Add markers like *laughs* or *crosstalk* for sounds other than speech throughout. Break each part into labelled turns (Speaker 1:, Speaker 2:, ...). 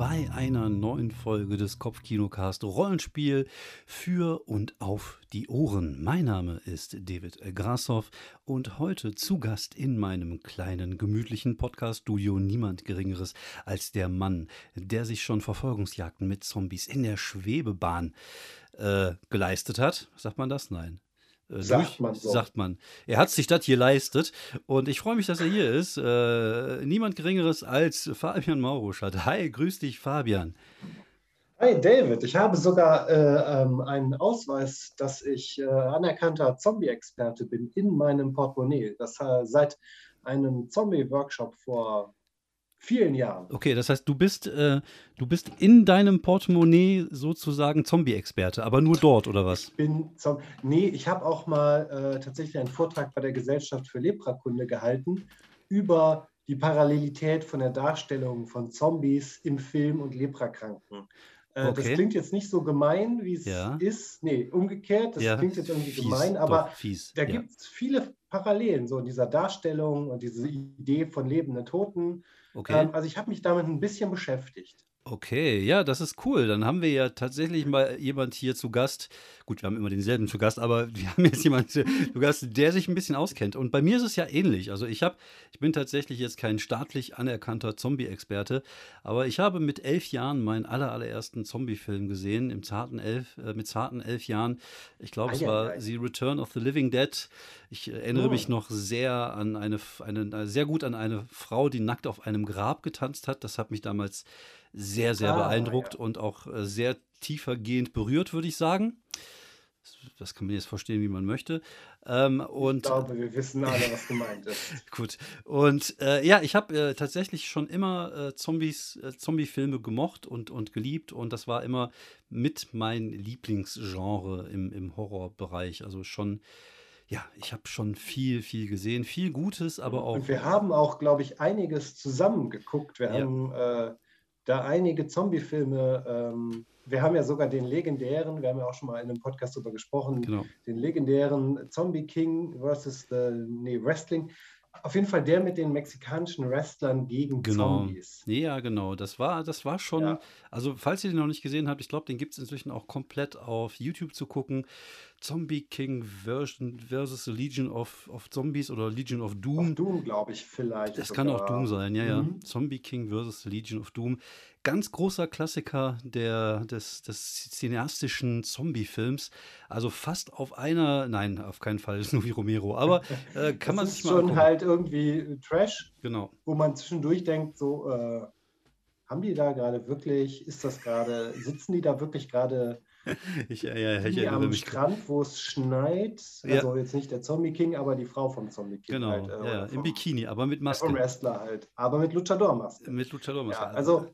Speaker 1: bei einer neuen Folge des Kopfkinocast Rollenspiel für und auf die Ohren. Mein Name ist David Grassoff und heute zu Gast in meinem kleinen gemütlichen Podcast-Studio niemand Geringeres als der Mann, der sich schon Verfolgungsjagden mit Zombies in der Schwebebahn äh, geleistet hat. Sagt man das? Nein.
Speaker 2: Äh, sagt durch, man so.
Speaker 1: Sagt man. Er hat sich das hier leistet und ich freue mich, dass er hier ist. Äh, niemand Geringeres als Fabian Mauruschat. Hi, grüß dich, Fabian.
Speaker 2: Hi, David. Ich habe sogar äh, ähm, einen Ausweis, dass ich äh, anerkannter Zombie-Experte bin in meinem Portemonnaie. Das äh, seit einem Zombie-Workshop vor vielen Jahren.
Speaker 1: Okay, das heißt, du bist, äh, du bist in deinem Portemonnaie sozusagen Zombie-Experte, aber nur dort, oder was?
Speaker 2: Ich bin Zombie. Nee, ich habe auch mal äh, tatsächlich einen Vortrag bei der Gesellschaft für Leprakunde gehalten über die Parallelität von der Darstellung von Zombies im Film und Leprakranken. Äh, okay. Das klingt jetzt nicht so gemein, wie es ja. ist. Nee, umgekehrt, das ja. klingt jetzt irgendwie fies, gemein, aber fies. da ja. gibt es viele Parallelen so in dieser Darstellung und diese Idee von lebenden Toten. Okay. Ähm, also ich habe mich damit ein bisschen beschäftigt.
Speaker 1: Okay, ja, das ist cool. Dann haben wir ja tatsächlich mal jemand hier zu Gast. Gut, wir haben immer denselben zu Gast, aber *laughs* wir haben jetzt jemanden zu Gast, der sich ein bisschen auskennt. Und bei mir ist es ja ähnlich. Also ich habe, ich bin tatsächlich jetzt kein staatlich anerkannter Zombie-Experte, aber ich habe mit elf Jahren meinen aller, allerersten Zombie-Film gesehen, im zarten elf, äh, mit zarten elf Jahren. Ich glaube, es war The Return of the Living Dead. Ich erinnere oh. mich noch sehr an eine, eine, sehr gut an eine Frau, die nackt auf einem Grab getanzt hat. Das hat mich damals sehr, sehr ah, beeindruckt ja. und auch äh, sehr tiefergehend berührt, würde ich sagen. Das kann man jetzt verstehen, wie man möchte. Ähm, und, ich
Speaker 2: glaube, wir wissen alle, was gemeint ist. *laughs*
Speaker 1: Gut. Und äh, ja, ich habe äh, tatsächlich schon immer äh, Zombies, äh, Zombie-Filme gemocht und, und geliebt. Und das war immer mit mein Lieblingsgenre im, im Horrorbereich. Also schon, ja, ich habe schon viel, viel gesehen. Viel Gutes, aber auch.
Speaker 2: Und wir haben auch, glaube ich, einiges zusammen geguckt. Wir ja. haben äh, da einige Zombie-Filme, ähm, wir haben ja sogar den legendären, wir haben ja auch schon mal in einem Podcast darüber gesprochen, genau. den legendären Zombie King versus the, nee, Wrestling. Auf jeden Fall der mit den mexikanischen Wrestlern gegen
Speaker 1: genau.
Speaker 2: Zombies.
Speaker 1: Ja, genau. Das war, das war schon. Ja. Also, falls ihr den noch nicht gesehen habt, ich glaube, den gibt es inzwischen auch komplett auf YouTube zu gucken. Zombie King version versus the Legion of, of Zombies oder Legion of Doom.
Speaker 2: Of Doom, glaube ich, vielleicht.
Speaker 1: Das sogar. kann auch Doom sein, ja, ja. Mhm. Zombie King versus the Legion of Doom. Ganz großer Klassiker der, des, des cineastischen Zombie-Films. Also fast auf einer, nein, auf keinen Fall *laughs* ist nur wie Romero, aber äh, *laughs* kann man sich mal.
Speaker 2: Das ist schon halt irgendwie Trash.
Speaker 1: Genau.
Speaker 2: Wo man zwischendurch denkt, so, äh, haben die da gerade wirklich, ist das gerade, sitzen die da wirklich gerade *laughs*
Speaker 1: ich, ja, ja,
Speaker 2: ich am mich Strand, wo es schneit. Also jetzt nicht der Zombie King, aber die Frau vom Zombie King.
Speaker 1: Genau,
Speaker 2: halt,
Speaker 1: äh, ja, im Bikini, aber mit Maske.
Speaker 2: Vom Wrestler halt, aber mit Luchador-Maske.
Speaker 1: Mit Luchador-Maske. Ja,
Speaker 2: also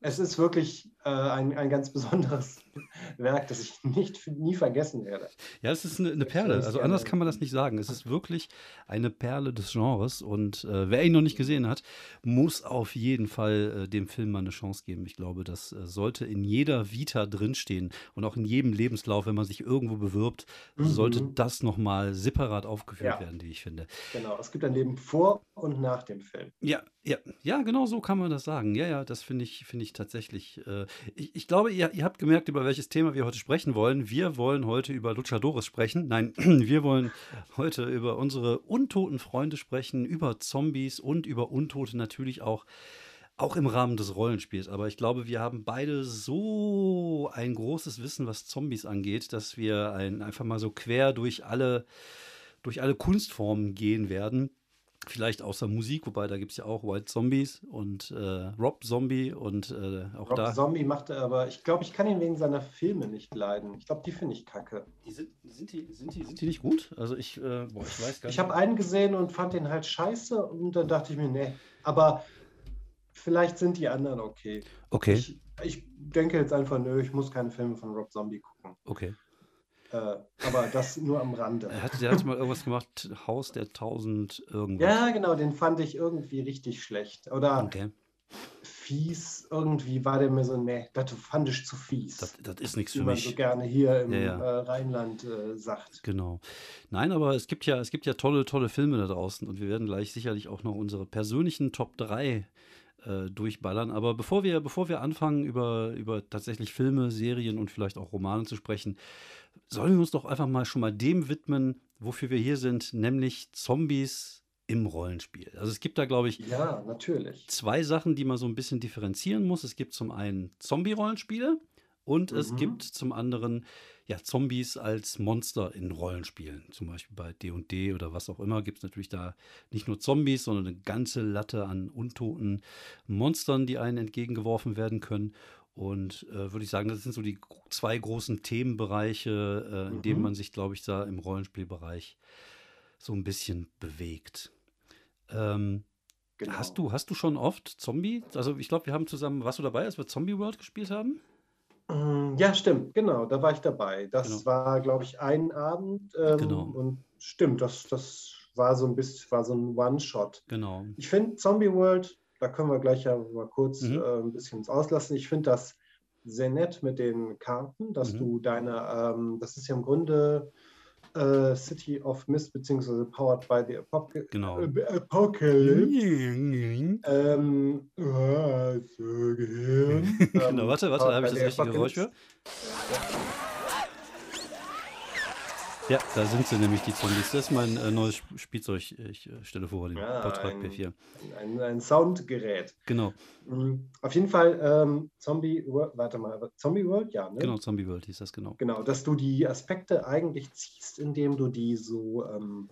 Speaker 2: es ist wirklich äh, ein, ein ganz besonderes *laughs* Werk, das ich nicht, nie vergessen werde.
Speaker 1: Ja, es ist eine, eine Perle. Also anders kann man das nicht sagen. Es ist wirklich eine Perle des Genres. Und äh, wer ihn noch nicht gesehen hat, muss auf jeden Fall äh, dem Film mal eine Chance geben. Ich glaube, das äh, sollte in jeder Vita drinstehen und auch in jedem Lebenslauf, wenn man sich irgendwo bewirbt, mhm. sollte das nochmal separat aufgeführt ja. werden, wie ich finde.
Speaker 2: Genau, es gibt ein Leben vor und nach dem Film.
Speaker 1: Ja, ja, ja, genau so kann man das sagen. Ja, ja, das finde ich, finde ich tatsächlich. Äh, ich, ich glaube, ihr, ihr habt gemerkt, über welches Thema wir heute sprechen wollen. Wir wollen heute über Luchadores sprechen. Nein, *clears throat* wir wollen heute über unsere untoten Freunde sprechen, über Zombies und über Untote natürlich auch, auch im Rahmen des Rollenspiels. Aber ich glaube, wir haben beide so ein großes Wissen, was Zombies angeht, dass wir ein, einfach mal so quer durch alle, durch alle Kunstformen gehen werden Vielleicht außer Musik, wobei da gibt es ja auch White Zombies und äh, Rob Zombie und äh, auch
Speaker 2: Rob
Speaker 1: da.
Speaker 2: Zombie macht er aber, ich glaube, ich kann ihn wegen seiner Filme nicht leiden. Ich glaube, die finde ich kacke.
Speaker 1: Die sind, sind, die, sind, die, sind die nicht gut? Also ich, äh, boah, ich weiß gar
Speaker 2: nicht. Ich habe einen gesehen und fand den halt scheiße und dann dachte ich mir, nee. Aber vielleicht sind die anderen okay.
Speaker 1: Okay.
Speaker 2: Ich, ich denke jetzt einfach, nö, ich muss keine Filme von Rob Zombie gucken.
Speaker 1: Okay.
Speaker 2: Äh, aber das nur am Rande.
Speaker 1: Er hatte, der hat mal irgendwas gemacht, Haus der tausend irgendwas.
Speaker 2: Ja, genau, den fand ich irgendwie richtig schlecht. Oder okay. fies, irgendwie war der mir so, nee, das fand ich zu fies.
Speaker 1: Das, das ist nichts für
Speaker 2: mich. Wie man so gerne hier im ja, ja. Äh, Rheinland äh, sagt.
Speaker 1: Genau. Nein, aber es gibt ja, es gibt ja tolle, tolle Filme da draußen und wir werden gleich sicherlich auch noch unsere persönlichen Top 3 äh, durchballern. Aber bevor wir, bevor wir anfangen, über, über tatsächlich Filme, Serien und vielleicht auch Romane zu sprechen, sollen wir uns doch einfach mal schon mal dem widmen, wofür wir hier sind, nämlich Zombies im Rollenspiel. Also es gibt da, glaube ich,
Speaker 2: ja, natürlich.
Speaker 1: zwei Sachen, die man so ein bisschen differenzieren muss. Es gibt zum einen Zombie-Rollenspiele und mhm. es gibt zum anderen ja, Zombies als Monster in Rollenspielen. Zum Beispiel bei D&D oder was auch immer gibt es natürlich da nicht nur Zombies, sondern eine ganze Latte an untoten Monstern, die einen entgegengeworfen werden können. Und äh, würde ich sagen, das sind so die zwei großen Themenbereiche, äh, in mhm. denen man sich, glaube ich, da im Rollenspielbereich so ein bisschen bewegt. Ähm, genau. Hast du, hast du schon oft Zombie? Also ich glaube, wir haben zusammen, warst du dabei, als wir Zombie World gespielt haben?
Speaker 2: Mm, ja, stimmt, genau, da war ich dabei. Das genau. war, glaube ich, ein Abend. Ähm, genau. Und stimmt, das, das war so ein bisschen, war so ein One-Shot.
Speaker 1: Genau.
Speaker 2: Ich finde Zombie World, da können wir gleich ja mal kurz mhm. äh, ein bisschen uns auslassen. Ich finde das sehr nett mit den Karten, dass mhm. du deine, ähm, das ist ja im Grunde äh, City of Mist, beziehungsweise Powered by the Apop
Speaker 1: genau.
Speaker 2: äh, Apocalypse. ähm, oh, *laughs* so
Speaker 1: genau, warte, warte, habe ich das richtige Geräusch für. Ja, da sind sie nämlich, die Zombies. Das ist mein äh, neues Spielzeug. Ich äh, stelle vor, den ja, Portrait P4.
Speaker 2: Ein, ein, Soundgerät.
Speaker 1: Genau.
Speaker 2: Mhm. Auf jeden Fall ähm, Zombie World, warte mal, Zombie World, ja, ne?
Speaker 1: Genau, Zombie World hieß das, genau.
Speaker 2: Genau, dass du die Aspekte eigentlich ziehst, indem du die so ähm,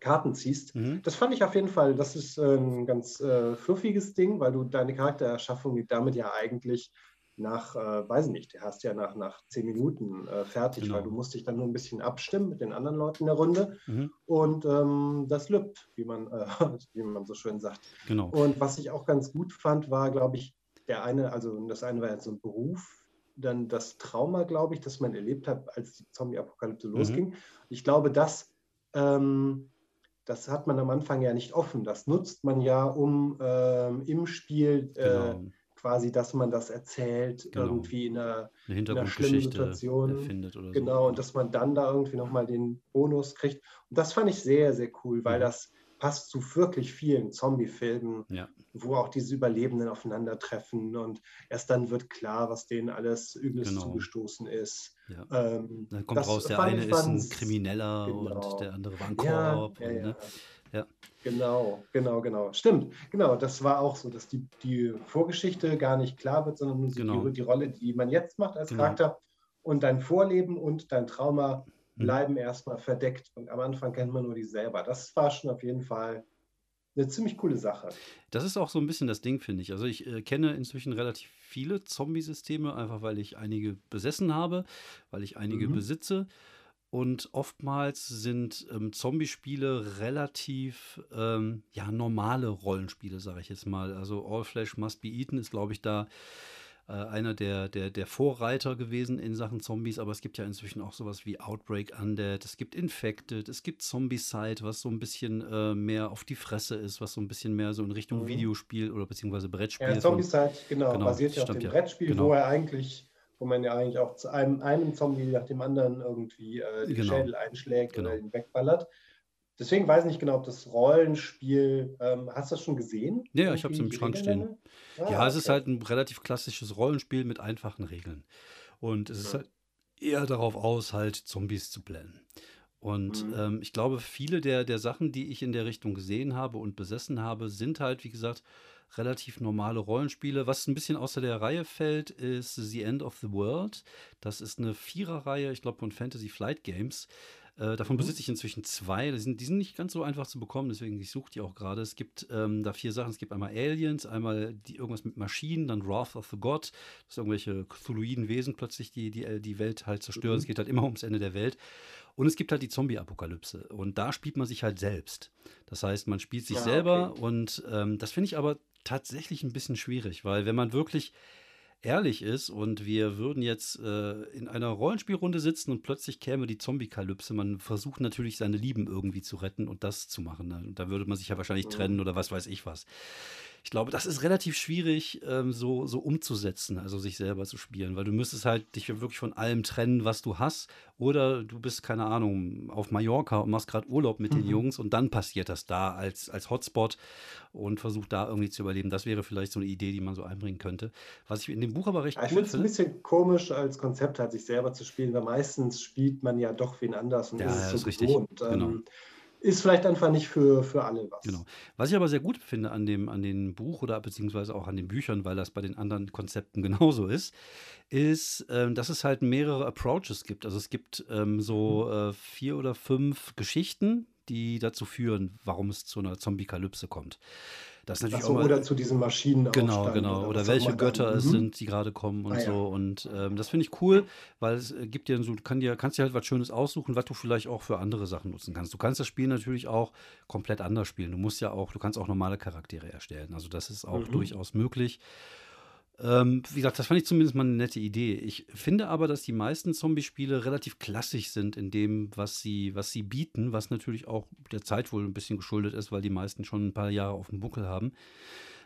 Speaker 2: Karten ziehst. Mhm. Das fand ich auf jeden Fall, das ist äh, ein ganz äh, fluffiges Ding, weil du deine Charaktererschaffung damit ja eigentlich nach, äh, weiß ich nicht, der hast ja nach, nach zehn Minuten äh, fertig, genau. weil du musst dich dann nur ein bisschen abstimmen mit den anderen Leuten in der Runde. Mhm. Und ähm, das lübt, wie man, äh, *laughs* wie man so schön sagt.
Speaker 1: Genau.
Speaker 2: Und was ich auch ganz gut fand, war, glaube ich, der eine, also das eine war jetzt so ein Beruf, dann das Trauma, glaube ich, das man erlebt hat, als die Zombie-Apokalypse mhm. losging. Ich glaube, das, ähm, das hat man am Anfang ja nicht offen. Das nutzt man ja, um ähm, im Spiel äh, genau quasi, dass man das erzählt, genau. irgendwie in einer,
Speaker 1: eine in einer schlimmen Situation.
Speaker 2: Erfindet oder genau, so. und dass man dann da irgendwie nochmal den Bonus kriegt. Und das fand ich sehr, sehr cool, weil mhm. das passt zu wirklich vielen Zombie-Filmen,
Speaker 1: ja.
Speaker 2: wo auch diese Überlebenden aufeinandertreffen und erst dann wird klar, was denen alles Übles genau. zugestoßen ist.
Speaker 1: Ja. Ähm, dann kommt raus, der eine ist ein Krimineller genau. und der andere war ein Korb. Ja, und, ne? Ja.
Speaker 2: Genau, genau, genau. Stimmt, genau. Das war auch so, dass die, die Vorgeschichte gar nicht klar wird, sondern nur genau. die, die, Rolle, die man jetzt macht als genau. Charakter. Und dein Vorleben und dein Trauma mhm. bleiben mhm. erstmal verdeckt. Und am Anfang kennt man nur die selber. Das war schon auf jeden Fall eine ziemlich coole Sache.
Speaker 1: Das ist auch so ein bisschen das Ding, finde ich. Also ich äh, kenne inzwischen relativ viele Zombie-Systeme, einfach weil ich einige besessen habe, weil ich einige mhm. besitze. Und oftmals sind ähm, Zombie-Spiele relativ ähm, ja, normale Rollenspiele, sage ich jetzt mal. Also All Flesh Must Be Eaten ist, glaube ich, da äh, einer der, der, der Vorreiter gewesen in Sachen Zombies. Aber es gibt ja inzwischen auch sowas wie Outbreak Undead, es gibt Infected, es gibt Zombie-Side, was so ein bisschen äh, mehr auf die Fresse ist, was so ein bisschen mehr so in Richtung mhm. Videospiel oder beziehungsweise Brettspiel. Ja,
Speaker 2: Zombie-Side, genau, genau, basiert ja auf dem ja. Brettspiel, genau. wo er eigentlich wo man ja eigentlich auch zu einem, einem Zombie nach dem anderen irgendwie äh, den genau. Schädel einschlägt genau. oder ihn wegballert. Deswegen weiß ich nicht genau, ob das Rollenspiel, ähm, hast du das schon gesehen?
Speaker 1: Ja, ich habe es im Schrank stehen. Ah, ja, es ist halt ein relativ klassisches Rollenspiel mit einfachen Regeln. Und es ja. ist halt eher darauf aus, halt Zombies zu blenden. Und mhm. ähm, ich glaube, viele der, der Sachen, die ich in der Richtung gesehen habe und besessen habe, sind halt, wie gesagt, relativ normale Rollenspiele. Was ein bisschen außer der Reihe fällt, ist The End of the World. Das ist eine Viererreihe, ich glaube, von Fantasy Flight Games. Äh, davon mhm. besitze ich inzwischen zwei. Die sind, die sind nicht ganz so einfach zu bekommen, deswegen ich suche die auch gerade. Es gibt ähm, da vier Sachen. Es gibt einmal Aliens, einmal die, irgendwas mit Maschinen, dann Wrath of the God, dass irgendwelche Cthulhuiden Wesen plötzlich die, die, äh, die Welt halt zerstören. Mhm. Es geht halt immer ums Ende der Welt. Und es gibt halt die Zombie-Apokalypse. Und da spielt man sich halt selbst. Das heißt, man spielt sich ja, selber okay. und ähm, das finde ich aber tatsächlich ein bisschen schwierig, weil wenn man wirklich ehrlich ist und wir würden jetzt äh, in einer Rollenspielrunde sitzen und plötzlich käme die Zombie-Kalypse, man versucht natürlich seine Lieben irgendwie zu retten und das zu machen. Ne? Und da würde man sich ja wahrscheinlich trennen oder was weiß ich was. Ich glaube, das ist relativ schwierig, ähm, so, so umzusetzen, also sich selber zu spielen, weil du müsstest halt dich wirklich von allem trennen, was du hast. Oder du bist, keine Ahnung, auf Mallorca und machst gerade Urlaub mit mhm. den Jungs und dann passiert das da als, als Hotspot und versucht da irgendwie zu überleben. Das wäre vielleicht so eine Idee, die man so einbringen könnte. Was ich in dem Buch aber recht
Speaker 2: ja, ich cool finde. Es ein bisschen komisch als Konzept, halt sich selber zu spielen, weil meistens spielt man ja doch wen anders und
Speaker 1: ja, ist
Speaker 2: es
Speaker 1: so
Speaker 2: ist
Speaker 1: richtig. Gewohnt. Genau.
Speaker 2: Ähm, ist vielleicht einfach nicht für, für alle was.
Speaker 1: Genau. Was ich aber sehr gut finde an dem, an dem Buch oder beziehungsweise auch an den Büchern, weil das bei den anderen Konzepten *laughs* genauso ist, ist, ähm, dass es halt mehrere Approaches gibt. Also es gibt ähm, so mhm. äh, vier oder fünf Geschichten, die dazu führen, warum es zu einer Zombie-Kalypse kommt. Das natürlich
Speaker 2: so,
Speaker 1: mal,
Speaker 2: oder zu diesen Maschinen.
Speaker 1: Genau, genau. Oder, oder welche Götter es mhm. sind, die gerade kommen und ah, so. Ja. Und ähm, das finde ich cool, weil es äh, gibt dir so, du kann dir, kannst dir halt was Schönes aussuchen, was du vielleicht auch für andere Sachen nutzen kannst. Du kannst das Spiel natürlich auch komplett anders spielen. Du musst ja auch, du kannst auch normale Charaktere erstellen. Also das ist auch mhm. durchaus möglich. Ähm, wie gesagt, das fand ich zumindest mal eine nette Idee. Ich finde aber, dass die meisten Zombie-Spiele relativ klassisch sind in dem, was sie, was sie bieten, was natürlich auch der Zeit wohl ein bisschen geschuldet ist, weil die meisten schon ein paar Jahre auf dem Buckel haben.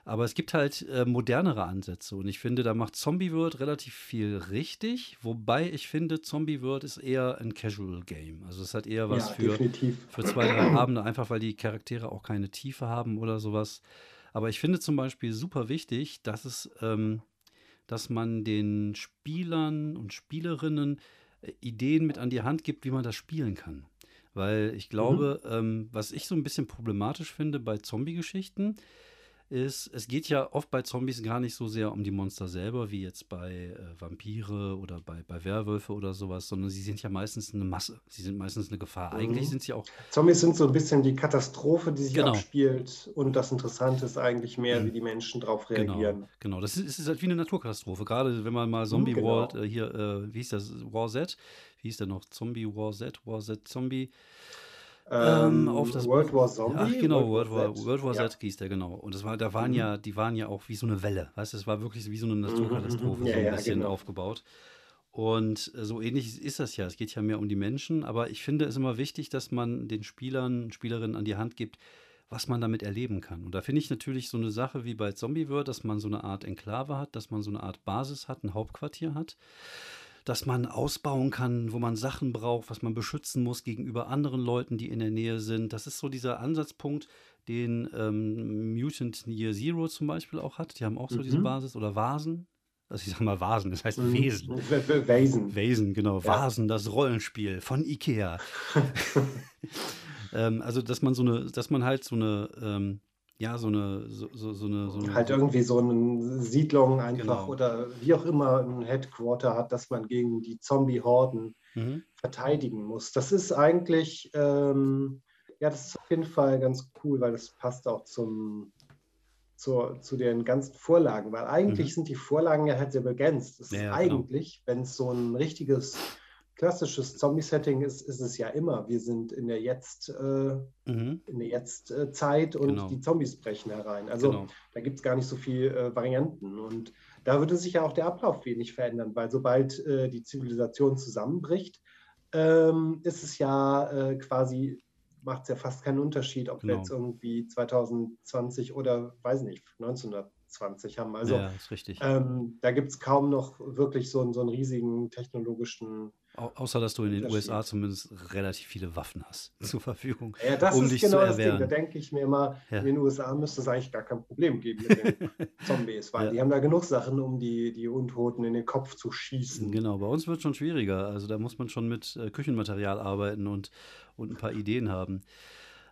Speaker 1: Aber es gibt halt äh, modernere Ansätze und ich finde, da macht Zombie World relativ viel richtig, wobei ich finde, Zombie World ist eher ein Casual Game. Also es hat eher was ja, für, für zwei, drei Abende, einfach weil die Charaktere auch keine Tiefe haben oder sowas. Aber ich finde zum Beispiel super wichtig, dass es, ähm, dass man den Spielern und Spielerinnen äh, Ideen mit an die Hand gibt, wie man das spielen kann. Weil ich glaube, mhm. ähm, was ich so ein bisschen problematisch finde bei Zombie-Geschichten, ist, es geht ja oft bei Zombies gar nicht so sehr um die Monster selber, wie jetzt bei äh, Vampire oder bei, bei Werwölfe oder sowas, sondern sie sind ja meistens eine Masse. Sie sind meistens eine Gefahr. Mhm. Eigentlich sind sie auch.
Speaker 2: Zombies sind so ein bisschen die Katastrophe, die sich genau. abspielt. Und das Interessante ist eigentlich mehr, mhm. wie die Menschen darauf
Speaker 1: genau,
Speaker 2: reagieren.
Speaker 1: Genau, genau. Das ist, ist halt wie eine Naturkatastrophe. Gerade wenn man mal Zombie mhm, genau. World, äh, hier, äh, wie hieß das, War Z, wie hieß der noch? Zombie War Z, War Z Zombie.
Speaker 2: Ähm, auf das World War Zombie?
Speaker 1: Ach, genau, World, War, Z. World War ja. Z hieß der, genau. Und das war, da waren mhm. ja, die waren ja auch wie so eine Welle. Weißt du, es war wirklich wie so eine Naturkatastrophe, mhm. ja, so ein bisschen genau. aufgebaut. Und äh, so ähnlich ist das ja. Es geht ja mehr um die Menschen, aber ich finde es immer wichtig, dass man den Spielern und Spielerinnen an die Hand gibt, was man damit erleben kann. Und da finde ich natürlich so eine Sache wie bei Zombie World, dass man so eine Art Enklave hat, dass man so eine Art Basis hat, ein Hauptquartier hat dass man ausbauen kann, wo man Sachen braucht, was man beschützen muss gegenüber anderen Leuten, die in der Nähe sind. Das ist so dieser Ansatzpunkt, den ähm, Mutant Year Zero zum Beispiel auch hat. Die haben auch so mhm. diese Basis oder Vasen. Also ich sag mal Vasen, das heißt mhm. Wesen.
Speaker 2: Wesen.
Speaker 1: Wesen, genau. Ja. Vasen, das Rollenspiel von Ikea. *laughs* *laughs* ähm, also, dass man so eine, dass man halt so eine ähm, ja, so eine, so, so, so eine, so
Speaker 2: eine. Halt irgendwie so eine Siedlung einfach genau. oder wie auch immer ein Headquarter hat, dass man gegen die Zombie-Horden mhm. verteidigen muss. Das ist eigentlich, ähm, ja, das ist auf jeden Fall ganz cool, weil das passt auch zum, zur, zu den ganzen Vorlagen, weil eigentlich mhm. sind die Vorlagen ja halt sehr begrenzt. Das ja, ist genau. eigentlich, genau. wenn es so ein richtiges klassisches Zombie-Setting ist, ist es ja immer. Wir sind in der Jetzt, äh, mhm. in der Jetzt-Zeit und genau. die Zombies brechen herein. Also genau. da gibt es gar nicht so viele äh, Varianten. Und da würde sich ja auch der Ablauf wenig verändern, weil sobald äh, die Zivilisation zusammenbricht, ähm, ist es ja äh, quasi, macht es ja fast keinen Unterschied, ob genau. wir jetzt irgendwie 2020 oder weiß nicht, 1920 haben. Also
Speaker 1: ja,
Speaker 2: ähm, da gibt es kaum noch wirklich so, so einen riesigen technologischen
Speaker 1: Au außer, dass du in den USA zumindest relativ viele Waffen hast *laughs* zur Verfügung.
Speaker 2: Ja, das um ist dich genau zu das Ding. Da denke ich mir immer, ja. in den USA müsste es eigentlich gar kein Problem geben mit den *laughs* Zombies, weil ja. die haben da genug Sachen, um die, die Untoten in den Kopf zu schießen.
Speaker 1: Genau, bei uns wird es schon schwieriger. Also da muss man schon mit äh, Küchenmaterial arbeiten und, und ein paar Ideen haben.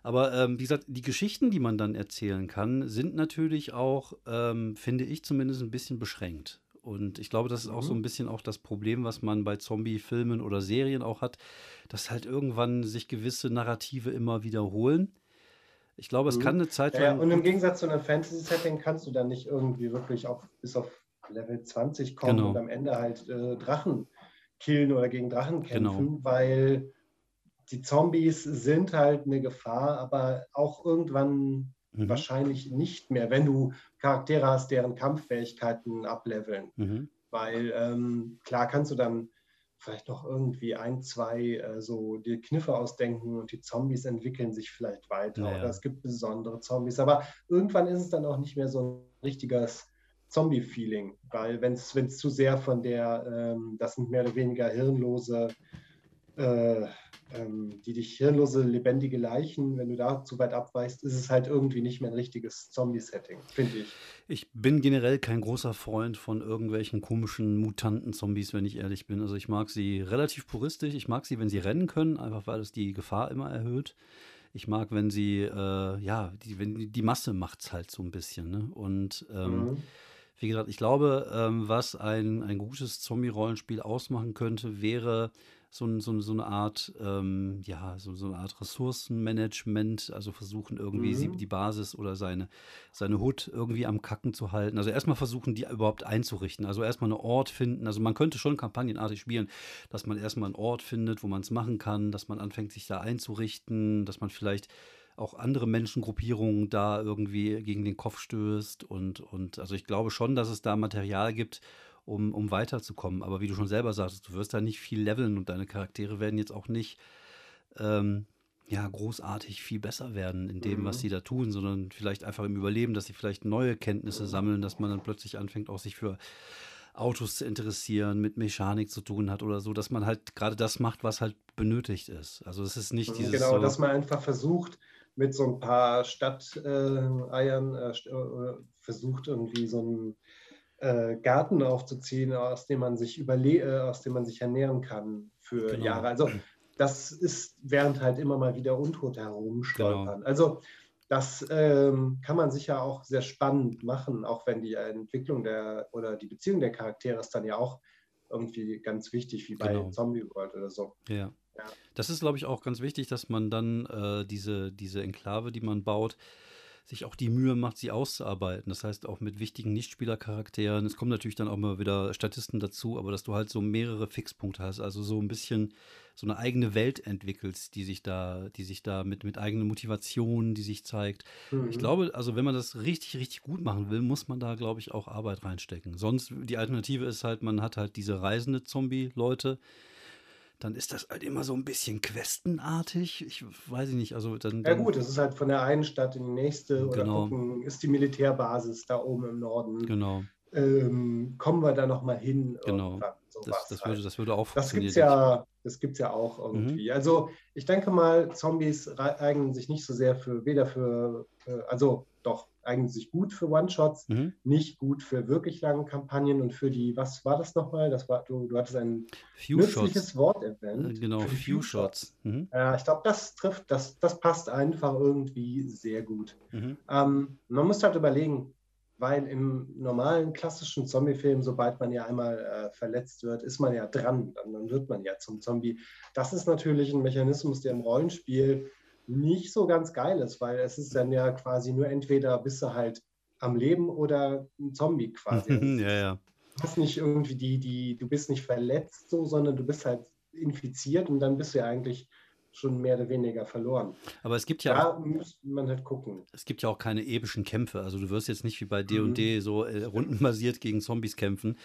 Speaker 1: Aber ähm, wie gesagt, die Geschichten, die man dann erzählen kann, sind natürlich auch, ähm, finde ich zumindest, ein bisschen beschränkt. Und ich glaube, das ist auch so mhm. ein bisschen auch das Problem, was man bei Zombie-Filmen oder Serien auch hat, dass halt irgendwann sich gewisse Narrative immer wiederholen. Ich glaube, es mhm. kann eine Zeit
Speaker 2: lang. Ja, und im Gegensatz zu einem Fantasy-Setting kannst du dann nicht irgendwie wirklich auf, bis auf Level 20 kommen genau. und am Ende halt äh, Drachen killen oder gegen Drachen kämpfen, genau. weil die Zombies sind halt eine Gefahr, aber auch irgendwann Mhm. Wahrscheinlich nicht mehr, wenn du Charaktere hast, deren Kampffähigkeiten ableveln. Mhm. Weil ähm, klar kannst du dann vielleicht noch irgendwie ein, zwei äh, so die Kniffe ausdenken und die Zombies entwickeln sich vielleicht weiter
Speaker 1: Naja.
Speaker 2: oder es gibt besondere Zombies. Aber irgendwann ist es dann auch nicht mehr so ein richtiges Zombie-Feeling, weil wenn es zu sehr von der, ähm, das sind mehr oder weniger hirnlose, äh, ähm, die dich hirnlose, lebendige Leichen, wenn du da zu weit abweichst, ist es halt irgendwie nicht mehr ein richtiges Zombie-Setting, finde ich.
Speaker 1: Ich bin generell kein großer Freund von irgendwelchen komischen Mutanten-Zombies, wenn ich ehrlich bin. Also ich mag sie relativ puristisch. Ich mag sie, wenn sie rennen können, einfach weil es die Gefahr immer erhöht. Ich mag, wenn sie, äh, ja, die, wenn die, Masse macht es halt so ein bisschen. Ne? Und ähm,
Speaker 2: Mhm.
Speaker 1: wie gesagt, ich glaube, ähm, was ein, ein gutes Zombie-Rollenspiel ausmachen könnte, wäre so, so, so eine Art, ähm, ja, so, so eine Art Ressourcenmanagement, also versuchen irgendwie
Speaker 2: Mhm.
Speaker 1: die Basis oder seine, seine Hut irgendwie am Kacken zu halten. Also erstmal versuchen, die überhaupt einzurichten. Also erstmal einen Ort finden. Also man könnte schon kampagnenartig spielen, dass man erstmal einen Ort findet, wo man es machen kann, dass man anfängt, sich da einzurichten, dass man vielleicht auch andere Menschengruppierungen da irgendwie gegen den Kopf stößt und, und also ich glaube schon, dass es da Material gibt, um, um weiterzukommen. Aber wie du schon selber sagtest, du wirst da nicht viel leveln und deine Charaktere werden jetzt auch nicht ähm, ja, großartig viel besser werden in dem, was
Speaker 2: Mhm.
Speaker 1: sie da tun, sondern vielleicht einfach im Überleben, dass sie vielleicht neue Kenntnisse sammeln, dass man dann plötzlich anfängt, auch sich für Autos zu interessieren, mit Mechanik zu tun hat oder so, dass man halt gerade das macht, was halt benötigt ist. Also es ist nicht dieses
Speaker 2: Genau,
Speaker 1: so,
Speaker 2: dass man einfach versucht, mit so ein paar Stadteiern äh, äh, versucht, irgendwie so einen äh, Garten aufzuziehen, aus dem man sich überle äh, aus dem man sich ernähren kann für
Speaker 1: Genau.
Speaker 2: Jahre. Also das ist, während halt immer mal wieder Untote herumstolpern. Also das ähm, kann man sicher auch sehr spannend machen, auch wenn die Entwicklung der oder die Beziehung der Charaktere ist dann ja auch irgendwie ganz wichtig, wie bei
Speaker 1: Genau.
Speaker 2: Zombie World oder so.
Speaker 1: Ja.
Speaker 2: Ja.
Speaker 1: Das ist, glaube ich, auch ganz wichtig, dass man dann äh, diese, diese Enklave, die man baut, sich auch die Mühe macht, sie auszuarbeiten. Das heißt auch mit wichtigen Nichtspielercharakteren. Es kommen natürlich dann auch mal wieder Statisten dazu, aber dass du halt so mehrere Fixpunkte hast, also so ein bisschen so eine eigene Welt entwickelst, die sich da, die sich da mit, mit eigener Motivation, die sich zeigt. Ich
Speaker 2: Mhm.
Speaker 1: glaube, also wenn man das richtig, richtig gut machen will, muss man da, glaube ich, auch Arbeit reinstecken. Sonst, die Alternative ist halt, man hat halt diese reisende Zombie-Leute. Dann ist das halt immer so ein bisschen questenartig. Ich weiß nicht, also dann.
Speaker 2: Ja
Speaker 1: dann
Speaker 2: gut, es ist halt von der einen Stadt in die nächste oder
Speaker 1: Genau.
Speaker 2: gucken, ist die Militärbasis da oben im Norden.
Speaker 1: Genau,
Speaker 2: Ähm, kommen wir da nochmal hin?
Speaker 1: Genau. das, das,
Speaker 2: halt.
Speaker 1: würde, das würde auch
Speaker 2: Das
Speaker 1: funktionieren.
Speaker 2: gibt's ja, das gibt's ja auch irgendwie.
Speaker 1: Mhm.
Speaker 2: Also ich denke mal, Zombies eignen sich nicht so sehr für, weder für, äh, also doch, eignen sich gut für One-Shots,
Speaker 1: Mhm.
Speaker 2: nicht gut für wirklich lange Kampagnen und für die, was war das nochmal? Das war, du, du hattest ein
Speaker 1: Few
Speaker 2: nützliches
Speaker 1: Shots.
Speaker 2: Wort
Speaker 1: Äh,
Speaker 2: erwähnt.
Speaker 1: Genau,
Speaker 2: Für die
Speaker 1: Few Shots. Mhm.
Speaker 2: Ja, ich glaube, das trifft, das, das passt einfach irgendwie sehr gut.
Speaker 1: Mhm.
Speaker 2: Ähm, man muss halt überlegen, weil im normalen klassischen Zombie-Film, sobald man ja einmal äh, verletzt wird, ist man ja dran, dann, dann wird man ja zum Zombie. Das ist natürlich ein Mechanismus, der im Rollenspiel nicht so ganz geil ist, weil es ist dann ja quasi nur entweder bist du halt am Leben oder ein Zombie quasi. *laughs* Also
Speaker 1: ja, ja.
Speaker 2: Du bist nicht irgendwie die, die, du bist nicht verletzt so, sondern du bist halt infiziert und dann bist du ja eigentlich schon mehr oder weniger verloren.
Speaker 1: Aber es gibt ja auch
Speaker 2: Da müsste man halt gucken.
Speaker 1: es gibt ja auch keine epischen Kämpfe. Also du wirst jetzt nicht wie bei
Speaker 2: Mhm.
Speaker 1: D&D so äh, rundenbasiert gegen Zombies kämpfen,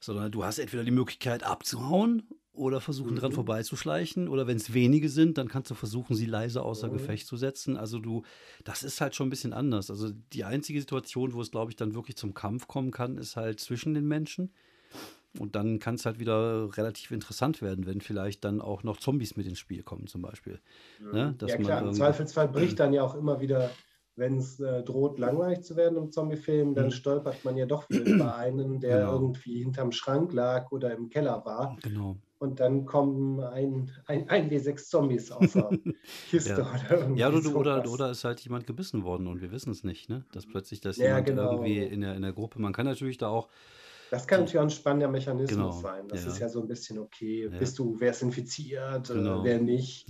Speaker 1: sondern du hast entweder die Möglichkeit abzuhauen oder versuchen dran
Speaker 2: Mhm.
Speaker 1: vorbeizuschleichen oder wenn es wenige sind, dann kannst du versuchen, sie leise außer
Speaker 2: Mhm.
Speaker 1: Gefecht zu setzen. Also du, das ist halt schon ein bisschen anders. Also die einzige Situation, wo es, glaube ich, dann wirklich zum Kampf kommen kann, ist halt zwischen den Menschen. Und dann kann es halt wieder relativ interessant werden, wenn vielleicht dann auch noch Zombies mit ins Spiel kommen, zum Beispiel. Ne? Dass
Speaker 2: ja
Speaker 1: man
Speaker 2: klar, im Zweifelsfall *clears throat* bricht dann ja auch immer wieder, wenn es äh, droht, langweilig zu werden im Zombie-Film, dann
Speaker 1: Mhm.
Speaker 2: stolpert man ja doch wieder über einen, der
Speaker 1: Genau.
Speaker 2: irgendwie hinterm Schrank lag oder im Keller war.
Speaker 1: Genau.
Speaker 2: Und dann kommen ein, ein, ein W6 Zombies aus der *laughs* Kiste
Speaker 1: Ja.
Speaker 2: oder irgendwie
Speaker 1: Ja, oder, du- oder, oder ist halt jemand gebissen worden und wir wissen es nicht, ne? Dass plötzlich das
Speaker 2: Ja,
Speaker 1: jemand
Speaker 2: genau.
Speaker 1: irgendwie in der, in der Gruppe, man kann natürlich da auch,
Speaker 2: Das kann natürlich auch ein spannender Mechanismus
Speaker 1: Genau,
Speaker 2: sein. Das
Speaker 1: ja.
Speaker 2: ist ja so ein bisschen okay.
Speaker 1: Ja.
Speaker 2: Bist du, wer ist infiziert,
Speaker 1: Genau.
Speaker 2: äh, wer nicht?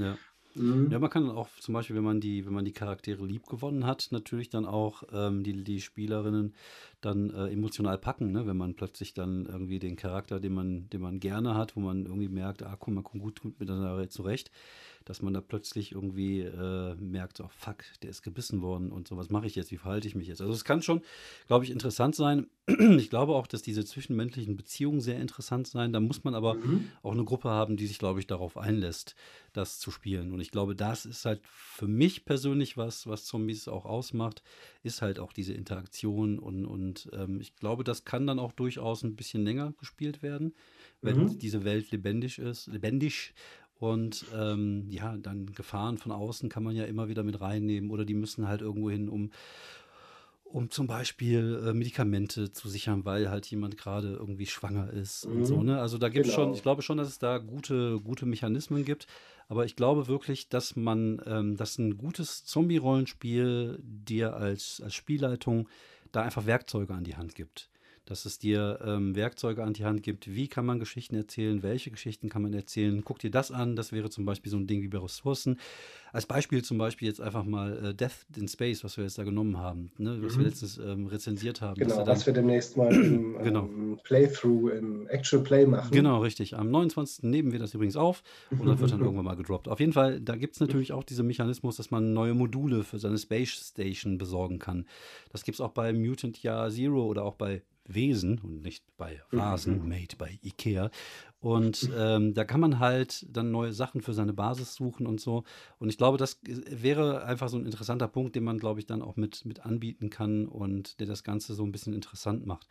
Speaker 1: Mhm. Ja, man kann auch zum Beispiel, wenn man die, wenn man die Charaktere lieb gewonnen hat, natürlich dann auch ähm, die, die Spielerinnen dann äh, emotional packen, ne? wenn man plötzlich dann irgendwie den Charakter, den man, den man gerne hat, wo man irgendwie merkt, ah, guck, man kommt gut, gut miteinander zurecht, dass man da plötzlich irgendwie äh, merkt, oh fuck, der ist gebissen worden und so, was mache ich jetzt, wie verhalte ich mich jetzt? Also es kann schon, glaube ich, interessant sein. *clears throat* Ich glaube auch, dass diese zwischenmenschlichen Beziehungen sehr interessant sein. Da muss man aber mhm. auch eine Gruppe haben, die sich, glaube ich, darauf einlässt, das zu spielen. Und ich glaube, das ist halt für mich persönlich was, was Zombies auch ausmacht, ist halt auch diese Interaktion und, und ähm, ich glaube, das kann dann auch durchaus ein bisschen länger gespielt werden, wenn mhm. diese Welt lebendig ist, lebendig und ähm, ja, dann Gefahren von außen kann man ja immer wieder mit reinnehmen oder die müssen halt irgendwo hin, um, um zum Beispiel äh, Medikamente zu sichern, weil halt jemand gerade irgendwie schwanger ist mhm. und so. Mhm. Ne? Also da gibt es genau. schon, ich glaube schon, dass es da gute, gute Mechanismen gibt. Aber ich glaube wirklich, dass man, ähm, dass ein gutes Zombie-Rollenspiel dir als, als Spielleitung da einfach Werkzeuge an die Hand gibt dass es dir ähm, Werkzeuge an die Hand gibt, wie kann man Geschichten erzählen, welche Geschichten kann man erzählen. Guck dir das an, das wäre zum Beispiel so ein Ding wie bei Ressourcen. Als Beispiel zum Beispiel jetzt einfach mal äh, Death in Space, was wir jetzt da genommen haben, ne, was mhm. wir letztens ähm, rezensiert haben.
Speaker 2: Genau, dann, was wir demnächst mal im *clears throat* genau. ähm, Playthrough, im Actual Play machen.
Speaker 1: Genau, richtig. Am 29. nehmen wir das übrigens auf und das wird dann *laughs* irgendwann mal gedroppt. Auf jeden Fall, da gibt es natürlich auch diesen Mechanismus, dass man neue Module für seine Space Station besorgen kann. Das gibt es auch bei Mutant Year Zero oder auch bei Wesen und nicht bei Vasen, mhm. made bei Ikea. Und *laughs* ähm, da kann man halt dann neue Sachen für seine Basis suchen und so. Und ich glaube, das wäre einfach so ein interessanter Punkt, den man, glaube ich, dann auch mit, mit anbieten kann und der das Ganze so ein bisschen interessant macht.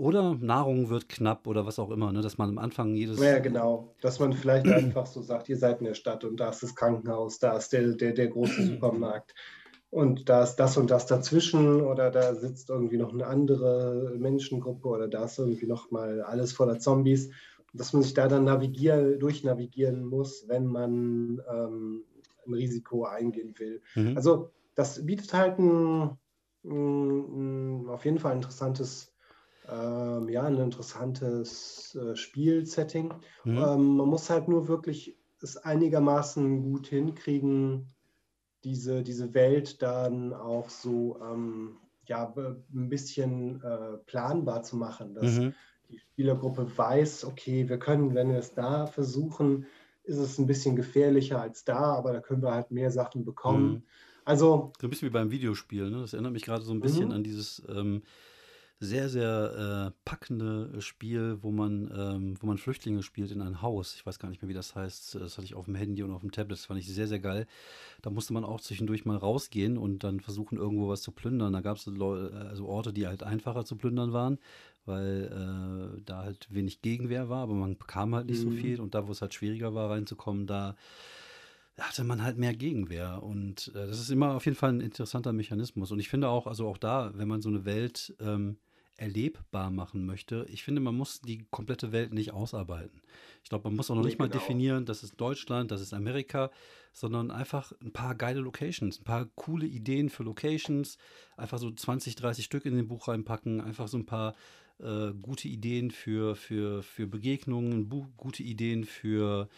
Speaker 1: Oder Nahrung wird knapp oder was auch immer, ne? dass man am Anfang jedes.
Speaker 2: Ja, genau. Dass man vielleicht *clears throat* einfach so sagt, ihr seid in der Stadt und da ist das Krankenhaus, da ist der, der, der große *clears throat* Supermarkt und da ist das und das dazwischen oder da sitzt irgendwie noch eine andere Menschengruppe oder da ist irgendwie noch mal alles voller Zombies, dass man sich da dann navigieren, durchnavigieren muss, wenn man ähm, ein Risiko eingehen will. Mhm. Also das bietet halt ein, ein, ein auf jeden Fall interessantes ähm, ja, ein interessantes äh, Spielsetting. Mhm. Ähm, man muss halt nur wirklich es einigermaßen gut hinkriegen, diese, diese Welt dann auch so ähm, ja, ein bisschen äh, planbar zu machen, dass mhm. die Spielergruppe weiß, okay, wir können, wenn wir es da versuchen, ist es ein bisschen gefährlicher als da, aber da können wir halt mehr Sachen bekommen. Mhm. Also
Speaker 1: so ein bisschen wie beim Videospiel, ne? Das erinnert mich gerade so ein bisschen mhm. an dieses ähm, sehr, sehr äh, packende Spiel, wo man, ähm, wo man Flüchtlinge spielt in ein Haus. Ich weiß gar nicht mehr, wie das heißt. Das hatte ich auf dem Handy und auf dem Tablet. Das fand ich sehr, sehr geil. Da musste man auch zwischendurch mal rausgehen und dann versuchen, irgendwo was zu plündern. Da gab es also Orte, die halt einfacher zu plündern waren, weil äh, da halt wenig Gegenwehr war, aber man bekam halt nicht mhm. so viel. Und da, wo es halt schwieriger war, reinzukommen, da hatte man halt mehr Gegenwehr. Und äh, das ist immer auf jeden Fall ein interessanter Mechanismus. Und ich finde auch, also auch da, wenn man so eine Welt ähm, erlebbar machen möchte, ich finde, man muss die komplette Welt nicht ausarbeiten. Ich glaube, man muss auch noch nee, nicht mal genau. definieren, das ist Deutschland, das ist Amerika, sondern einfach ein paar geile Locations, ein paar coole Ideen für Locations, einfach so 20, 30 Stück in den Buch reinpacken, einfach so ein paar äh, gute Ideen für, für, für Begegnungen, gute Ideen für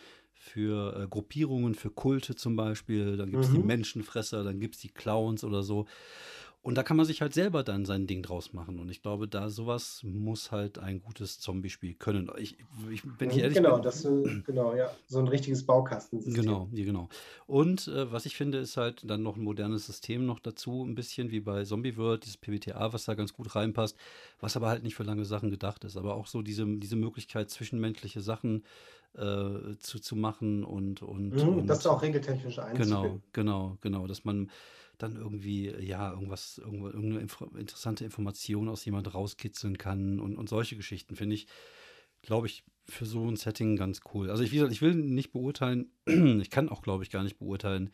Speaker 1: für äh, Gruppierungen, für Kulte zum Beispiel. Dann gibt es mhm. die Menschenfresser, dann gibt es die Clowns oder so. Und da kann man sich halt selber dann sein Ding draus machen. Und ich glaube, da sowas muss halt ein gutes Zombie-Spiel können. Ich, ich, wenn ich ehrlich
Speaker 2: genau,
Speaker 1: bin.
Speaker 2: Das, genau, ja. So ein richtiges Baukastensystem.
Speaker 1: Genau, genau. Und äh, was ich finde, ist halt dann noch ein modernes System noch dazu, ein bisschen wie bei Zombie World, dieses PBTA, was da ganz gut reinpasst, was aber halt nicht für lange Sachen gedacht ist. Aber auch so diese, diese Möglichkeit, zwischenmenschliche Sachen äh, zu, zu machen und. und,
Speaker 2: mhm,
Speaker 1: und
Speaker 2: das ist auch regeltechnisch einzig.
Speaker 1: Genau, genau, genau. Dass man dann irgendwie, ja, irgendwas, irgendeine Info interessante Information aus jemand rauskitzeln kann und, und solche Geschichten, finde ich, glaube ich, für so ein Setting ganz cool. Also ich, wie gesagt, ich will nicht beurteilen, *clears throat* ich kann auch, glaube ich, gar nicht beurteilen,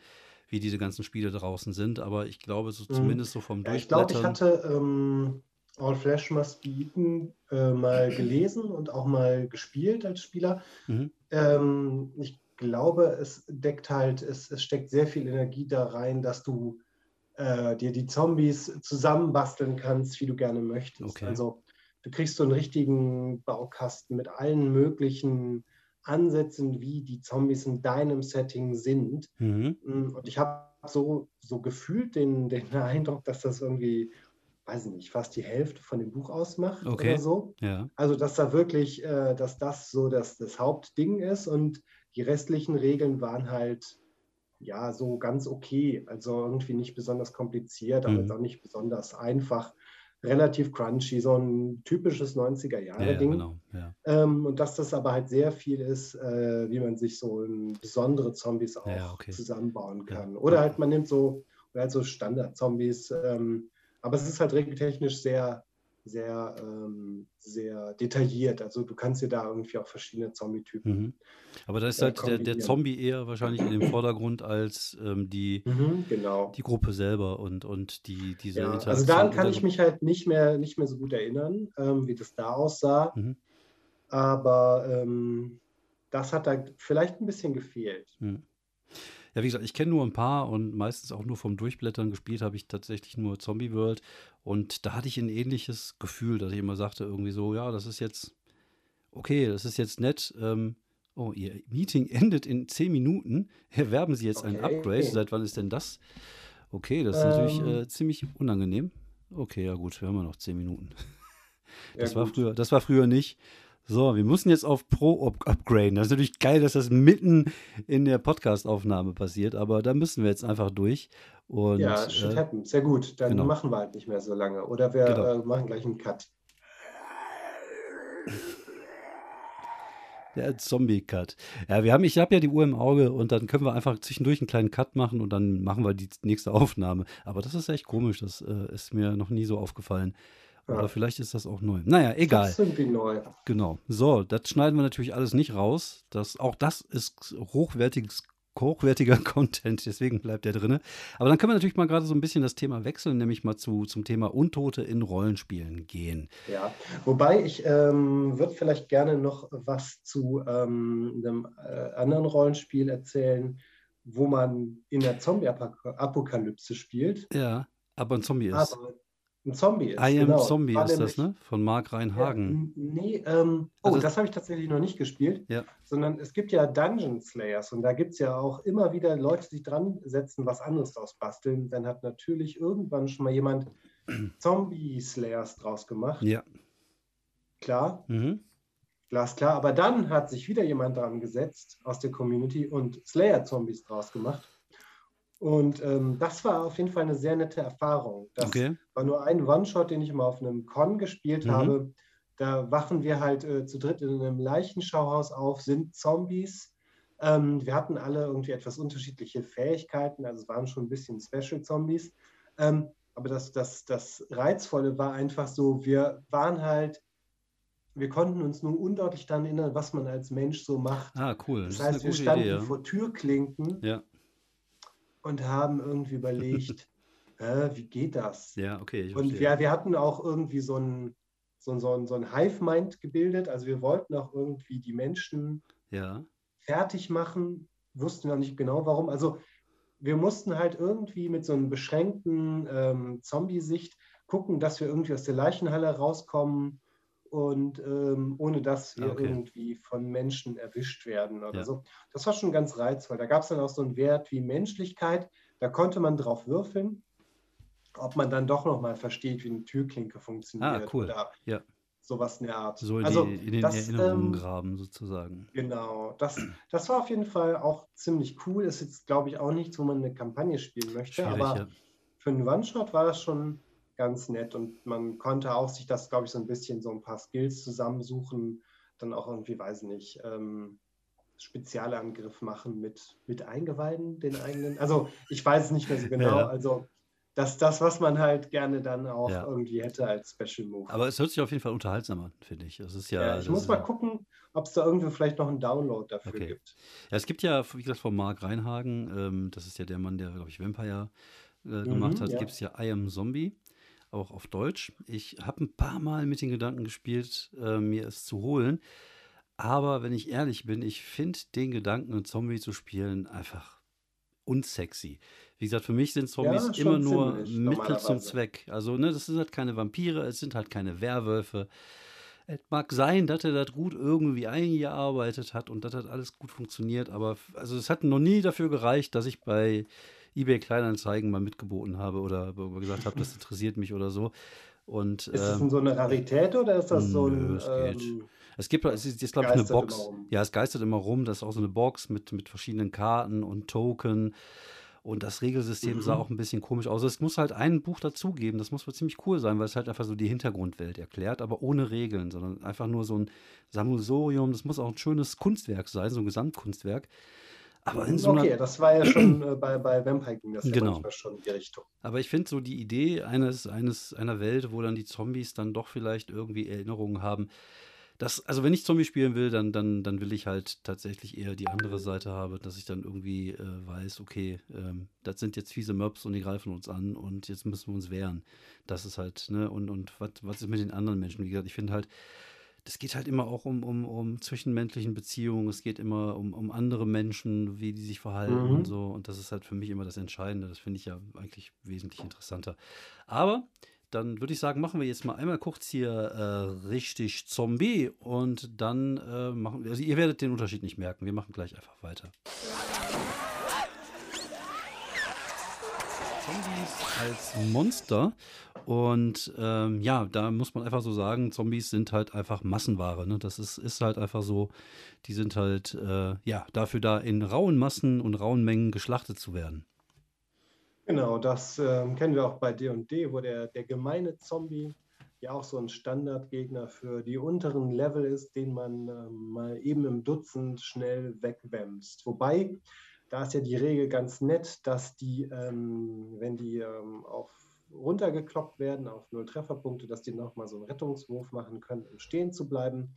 Speaker 1: wie diese ganzen Spiele draußen sind, aber ich glaube, so mhm. zumindest so vom
Speaker 2: ja, Ich glaube, ich hatte ähm, All Flash Must Be Eaten äh, mal *clears throat* gelesen und auch mal gespielt als Spieler. Mhm. Ähm, ich glaube, es deckt halt, es, es steckt sehr viel Energie da rein, dass du äh, dir die Zombies zusammenbasteln kannst, wie du gerne möchtest. Okay. Also du kriegst so einen richtigen Baukasten mit allen möglichen Ansätzen, wie die Zombies in deinem Setting sind.
Speaker 1: Mhm.
Speaker 2: Mm, Und ich habe so, so gefühlt den, den *laughs* Eindruck, dass das irgendwie, weiß ich nicht, fast die Hälfte von dem Buch ausmacht
Speaker 1: Okay.
Speaker 2: oder so.
Speaker 1: Ja.
Speaker 2: Also, dass da wirklich, äh, dass das so das, das Hauptding ist und die restlichen Regeln waren halt, ja, so ganz okay. Also irgendwie nicht besonders kompliziert, aber
Speaker 1: Mhm.
Speaker 2: auch nicht besonders einfach. Relativ crunchy, so ein typisches
Speaker 1: Ja, ja,
Speaker 2: 90er-Jahre-Ding.
Speaker 1: genau. Ja.
Speaker 2: Ähm, und dass das aber halt sehr viel ist, äh, wie man sich so besondere Zombies auch
Speaker 1: Ja, okay.
Speaker 2: zusammenbauen kann. Oder halt man nimmt so, halt so Standard-Zombies. Ähm, aber es ist halt regeltechnisch sehr, sehr, ähm, sehr detailliert. Also du kannst dir da irgendwie auch verschiedene Zombie-Typen.
Speaker 1: Mhm. Aber da ist
Speaker 2: Ja,
Speaker 1: halt der, der. Zombie eher wahrscheinlich in dem Vordergrund als ähm, die,
Speaker 2: Mhm, genau.
Speaker 1: die Gruppe selber und, und die, diese
Speaker 2: Ja, also daran kann ich
Speaker 1: der
Speaker 2: mich halt nicht mehr, nicht mehr so gut erinnern, ähm, wie das da aussah.
Speaker 1: Mhm.
Speaker 2: Aber ähm, das hat da vielleicht ein bisschen gefehlt.
Speaker 1: Mhm. Ja, wie gesagt, ich kenne nur ein paar und meistens auch nur vom Durchblättern gespielt habe ich tatsächlich nur Zombie World. Und da hatte ich ein ähnliches Gefühl, dass ich immer sagte, irgendwie so, ja, das ist jetzt okay, das ist jetzt nett. Ähm, oh, Ihr Meeting *laughs* endet in zehn Minuten. Erwerben Sie jetzt ein
Speaker 2: Okay.
Speaker 1: Upgrade. Seit wann ist denn das? Okay, das ist natürlich
Speaker 2: Ähm.
Speaker 1: äh, ziemlich unangenehm. Okay, ja gut, wir haben ja noch zehn Minuten.
Speaker 2: Ja,
Speaker 1: Das war
Speaker 2: gut.
Speaker 1: früher, das war früher nicht. So, wir müssen jetzt auf Pro up upgraden. Das ist natürlich geil, dass das mitten in der Podcast-Aufnahme passiert, aber da müssen wir jetzt einfach durch. Und
Speaker 2: Ja, shit
Speaker 1: äh,
Speaker 2: happens. Sehr gut. Dann
Speaker 1: genau.
Speaker 2: machen wir halt nicht mehr so lange. Oder wir
Speaker 1: Genau.
Speaker 2: äh, machen gleich einen Cut.
Speaker 1: der Zombie-Cut. Ja, wir haben, ich habe ja die Uhr im Auge und dann können wir einfach zwischendurch einen kleinen Cut machen und dann machen wir die nächste *laughs* Aufnahme. Aber das ist echt komisch, das äh, ist mir noch nie so aufgefallen. Oder
Speaker 2: Ja.
Speaker 1: vielleicht ist das auch neu. Naja, egal.
Speaker 2: Das ist irgendwie neu.
Speaker 1: Genau. So, das schneiden wir natürlich alles nicht raus. Das, auch das ist hochwertiges, hochwertiger *laughs* Content, deswegen bleibt der drin. Aber dann können wir natürlich mal gerade so ein bisschen das Thema wechseln, nämlich mal zu, zum Thema Untote in Rollenspielen gehen.
Speaker 2: Ja, wobei ich ähm, würde vielleicht gerne noch was zu ähm, einem äh, anderen Rollenspiel erzählen, wo man in der Zombie-Apokalypse spielt.
Speaker 1: Ja, aber ein Zombie ist.
Speaker 2: Aber ein Zombie ist.
Speaker 1: I am
Speaker 2: genau.
Speaker 1: Zombie
Speaker 2: War
Speaker 1: ist das,
Speaker 2: nämlich-
Speaker 1: ne? Von Mark
Speaker 2: Ja,
Speaker 1: Reinhagen.
Speaker 2: n- nee, ähm, oh,
Speaker 1: Also-
Speaker 2: das habe ich tatsächlich noch nicht gespielt,
Speaker 1: Ja.
Speaker 2: sondern es gibt ja Dungeon Slayers und da gibt es ja auch immer wieder Leute, die sich dran setzen, was anderes draus basteln. Dann hat natürlich irgendwann schon mal jemand *clears throat* Zombie Slayers draus gemacht.
Speaker 1: Ja.
Speaker 2: Klar,
Speaker 1: Mhm.
Speaker 2: glasklar. Aber dann hat sich wieder jemand dran gesetzt aus der Community und Slayer-Zombies draus gemacht. Und ähm, das war auf jeden Fall eine sehr nette Erfahrung. Das
Speaker 1: Okay.
Speaker 2: war nur ein One-Shot, den ich mal auf einem Con gespielt
Speaker 1: Mhm.
Speaker 2: habe. Da wachen wir halt äh, zu dritt in einem Leichenschauhaus auf, sind Zombies. Ähm, wir hatten alle irgendwie etwas unterschiedliche Fähigkeiten, also es waren schon ein bisschen Special-Zombies. Ähm, aber das, das, das Reizvolle war einfach so, wir waren halt, wir konnten uns nur undeutlich daran erinnern, was man als Mensch so macht.
Speaker 1: Ah, cool. Das,
Speaker 2: Das heißt, wir standen
Speaker 1: Idee, ja.
Speaker 2: vor Türklinken
Speaker 1: Ja,
Speaker 2: und haben irgendwie überlegt, *laughs* äh, wie geht das?
Speaker 1: ja, okay.
Speaker 2: Und
Speaker 1: verstehe.
Speaker 2: wir, wir hatten auch irgendwie so ein, so, ein- so ein, so ein Hive-Mind gebildet. Also wir wollten auch irgendwie die Menschen
Speaker 1: Ja.
Speaker 2: fertig machen, wussten noch nicht genau warum. Also wir mussten halt irgendwie mit so einem beschränkten ähm, Zombie-Sicht gucken, dass wir irgendwie aus der Leichenhalle rauskommen und ähm, ohne dass wir
Speaker 1: Ah, okay.
Speaker 2: irgendwie von Menschen erwischt werden oder
Speaker 1: Ja.
Speaker 2: so. Das war schon ganz reizvoll. Da gab es dann auch so einen Wert wie Menschlichkeit. Da konnte man drauf würfeln, ob man dann doch noch mal versteht, wie eine Türklinke funktioniert
Speaker 1: Ah, cool.
Speaker 2: oder
Speaker 1: Ja.
Speaker 2: sowas in der Art.
Speaker 1: So in,
Speaker 2: also
Speaker 1: die, in den
Speaker 2: das,
Speaker 1: Erinnerungen
Speaker 2: ähm,
Speaker 1: graben, sozusagen.
Speaker 2: Genau, das, das war auf jeden Fall auch ziemlich cool. Ist jetzt, glaube ich, auch nichts, wo man eine Kampagne spielen möchte,
Speaker 1: Schwierig,
Speaker 2: aber
Speaker 1: ja.
Speaker 2: für einen One-Shot war das schon ganz nett und man konnte auch sich das, glaube ich, so ein bisschen so ein paar Skills zusammensuchen, dann auch irgendwie, weiß nicht, ähm, Spezialangriff machen mit, mit Eingeweiden, den eigenen. Also ich weiß es nicht mehr so *laughs* genau.
Speaker 1: Ja.
Speaker 2: Also das, das, was man halt gerne dann auch
Speaker 1: Ja.
Speaker 2: irgendwie hätte als Special Move.
Speaker 1: Aber es hört sich auf jeden Fall unterhaltsam an, finde ich. Es ist ja,
Speaker 2: ja, ich muss mal gucken, ob es da irgendwo vielleicht noch einen Download dafür
Speaker 1: Okay.
Speaker 2: gibt.
Speaker 1: Ja, es gibt ja, wie gesagt, von Mark Reinhagen, ähm, das ist ja der Mann, der, glaube ich, Vampire äh, gemacht hat,
Speaker 2: ja.
Speaker 1: gibt es ja I Am Zombie, auch auf Deutsch. Ich habe ein paar Mal mit den Gedanken gespielt, äh, mir es zu holen. Aber wenn ich ehrlich bin, ich finde den Gedanken, einen Zombie zu spielen, einfach unsexy. Wie gesagt, für mich sind Zombies
Speaker 2: schon
Speaker 1: immer nur Mittel zum. Zweck. Also, ne, das sind halt keine Vampire, es sind halt keine Werwölfe. Es mag sein, dass er das gut irgendwie eingearbeitet hat und dass das alles gut funktioniert, aber also es hat noch nie dafür gereicht, dass ich bei eBay Kleinanzeigen mal mitgeboten habe oder gesagt habe, das interessiert mich oder so. Und,
Speaker 2: ist das ähm, so eine Rarität oder ist das so ein.
Speaker 1: Nö, es. Ähm, es gibt, es ist jetzt, glaube ich, eine Box. Ja, es geistert immer rum. Das ist auch so eine Box mit, mit verschiedenen Karten und Token. Und das Regelsystem mhm. sah auch ein bisschen komisch aus. Es muss halt ein Buch dazugeben. Das muss wohl ziemlich cool sein, weil es halt einfach so die Hintergrundwelt erklärt, aber ohne Regeln, sondern einfach nur so ein Sammelsorium. Das muss auch ein schönes Kunstwerk sein, so ein Gesamtkunstwerk.
Speaker 2: Aber in so okay, das war ja schon *clears throat* äh, bei, bei Vampire ging das
Speaker 1: genau.
Speaker 2: ja schon in die Richtung.
Speaker 1: Aber ich finde so die Idee eines, eines, einer Welt, wo dann die Zombies dann doch vielleicht irgendwie Erinnerungen haben, das, also wenn ich Zombie spielen will, dann, dann, dann will ich halt tatsächlich eher die andere Seite haben, dass ich dann irgendwie äh, weiß, okay, ähm, das sind jetzt fiese Mobs und die greifen uns an und jetzt müssen wir uns wehren. Das ist halt, ne, und, und was, was ist mit den anderen Menschen? Wie gesagt, ich finde halt, das geht halt immer auch um, um, um zwischenmenschlichen Beziehungen, es geht immer um, um andere Menschen, wie die sich verhalten mhm. und so. Und das ist halt für mich immer das Entscheidende. Das finde ich ja eigentlich wesentlich interessanter. Aber dann würde ich sagen, machen wir jetzt mal einmal kurz hier äh, richtig Zombie und dann äh, machen wir, also ihr werdet den Unterschied nicht merken. Wir machen gleich einfach weiter. Zombies als Monster. Und ähm, ja, da muss man einfach so sagen, Zombies sind halt einfach Massenware. Ne? Das ist, ist halt einfach so, die sind halt äh, ja dafür da in rauen Massen und rauen Mengen geschlachtet zu werden.
Speaker 2: Genau, das ähm, kennen wir auch bei D&D, wo der, der gemeine Zombie ja auch so ein Standardgegner für die unteren Level ist, den man ähm, mal eben im Dutzend schnell wegbämst. Wobei, da ist ja die Regel ganz nett, dass die, ähm, wenn die ähm, auf runtergekloppt werden auf null Trefferpunkte, dass die nochmal so einen Rettungswurf machen können, um stehen zu bleiben.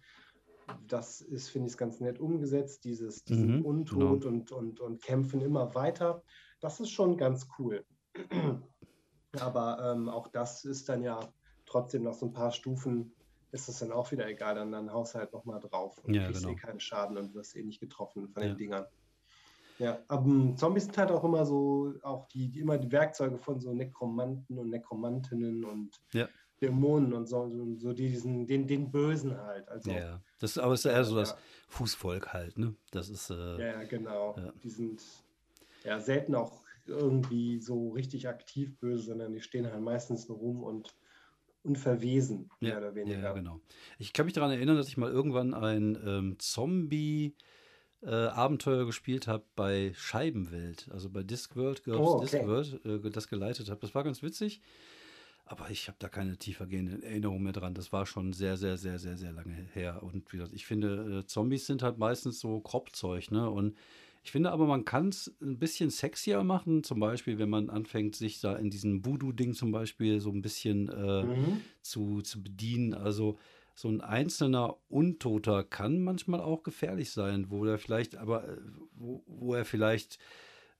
Speaker 2: Das ist, finde ich, ganz nett umgesetzt, dieses, diesen mhm, Untot genau. und, und, und kämpfen immer weiter. Das ist schon ganz cool. *clears throat* Aber ähm, auch das ist dann ja trotzdem noch so ein paar Stufen, ist es dann auch wieder egal. Dann, dann haust du halt nochmal drauf und
Speaker 1: ja, kriegst genau.
Speaker 2: eh keinen Schaden und wirst eh nicht getroffen von den Dingern. Ja, aber ähm, Zombies sind halt auch immer so, auch die, die, immer die Werkzeuge von so Nekromanten und Nekromantinnen und
Speaker 1: ja.
Speaker 2: Dämonen und so, so diesen, den, den Bösen halt. Also,
Speaker 1: ja, das aber ist eher so das Fußvolk halt, ne? Das ist. Äh,
Speaker 2: ja, genau. Ja. Die sind ja selten auch irgendwie so richtig aktiv böse, sondern die stehen halt meistens nur rum und, verwesen,
Speaker 1: mehr oder weniger. Ja, genau. Ich kann mich daran erinnern, dass ich mal irgendwann ein ähm, Zombie- äh, Abenteuer gespielt habe bei Scheibenwelt, also bei Discworld, Girls oh, okay. Discworld, äh, das geleitet habe. Das war ganz witzig, aber ich habe da keine tiefergehende Erinnerung mehr dran. Das war schon sehr, sehr, sehr, sehr, sehr lange her. Und wie gesagt, ich finde, äh, Zombies sind halt meistens so Kropfzeug, ne? Und ich finde aber, man kann es ein bisschen sexier machen, zum Beispiel, wenn man anfängt, sich da in diesem Voodoo-Ding zum Beispiel so ein bisschen äh, mhm. zu, zu bedienen. Also so ein einzelner Untoter kann manchmal auch gefährlich sein, wo er vielleicht, aber äh, wo, wo er vielleicht,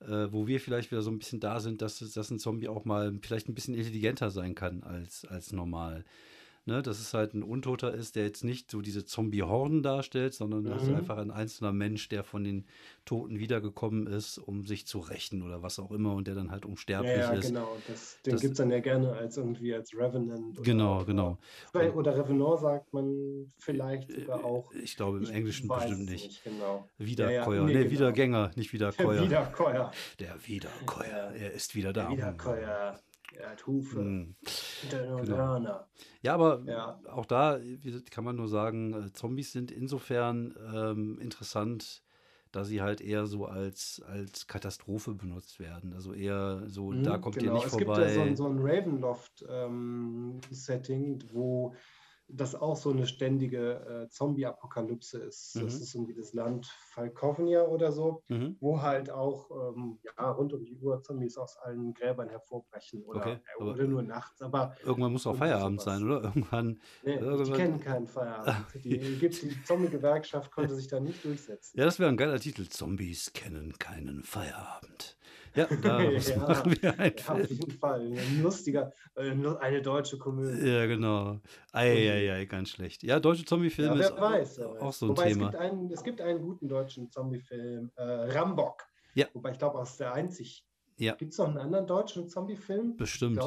Speaker 1: äh, wo wir vielleicht wieder so ein bisschen da sind, dass, dass ein Zombie auch mal vielleicht ein bisschen intelligenter sein kann als, als normal ne, dass es halt ein Untoter ist, der jetzt nicht so diese Zombie-Horden darstellt, sondern mhm. das ist mhm. einfach ein einzelner Mensch, der von den Toten wiedergekommen ist, um sich zu rächen oder was auch immer und der dann halt unsterblich ja, ja, ist.
Speaker 2: genau. Das, den gibt es dann ja gerne als irgendwie als Revenant.
Speaker 1: Oder, genau, genau.
Speaker 2: Oder, oder Revenant sagt man vielleicht sogar äh, auch.
Speaker 1: Ich glaube im ich Englischen bestimmt nicht. nicht
Speaker 2: genau.
Speaker 1: Wiederkäuer. Ja, ja, nee, nee genau. Wiedergänger, nicht *laughs* Wiederkäuer.
Speaker 2: Wiederkäuer.
Speaker 1: Der Wiederkäuer. Er ist wieder da.
Speaker 2: Der Wiederkäuer. Er hat Hufe. Hm.
Speaker 1: Genau. Ja, aber ja. auch da kann man nur sagen, äh, Zombies sind insofern ähm, interessant, da sie halt eher so als, als Katastrophe benutzt werden. Also eher so, mhm, da kommt genau. ihr nicht es vorbei. Es
Speaker 2: gibt ja so, so ein Ravenloft-Setting, ähm, wo das auch so eine ständige äh, Zombie-Apokalypse ist. Mhm. Das ist irgendwie das Land Falkovnia oder so, mhm. wo halt auch ähm, ja, rund um die Uhr Zombies aus allen Gräbern hervorbrechen oder, okay, äh, oder nur nachts. Aber
Speaker 1: irgendwann muss auch Feierabend sein, oder? *laughs* Irgendwann,
Speaker 2: nee, irgendwann. Die kennen keinen Feierabend. *laughs* Die, die, die Zombie-Gewerkschaft konnte sich da nicht durchsetzen.
Speaker 1: Ja, das wäre ein geiler Titel. Zombies kennen keinen Feierabend. Ja, *laughs* da ja, machen wir einen
Speaker 2: ja, Auf jeden Fall. Ein lustiger, äh, eine deutsche Komödie.
Speaker 1: Ja, genau. Eieiei, ganz schlecht. Ja, deutsche Zombie-Filme
Speaker 2: ja, ist weiß, auch,
Speaker 1: auch so ein Wobei Thema.
Speaker 2: Es gibt, einen, es gibt einen guten deutschen Zombie-Film, äh, Rambock.
Speaker 1: Ja.
Speaker 2: Wobei ich glaube, aus der einzig.
Speaker 1: Ja.
Speaker 2: Gibt es noch einen anderen deutschen Zombie-Film?
Speaker 1: Bestimmt.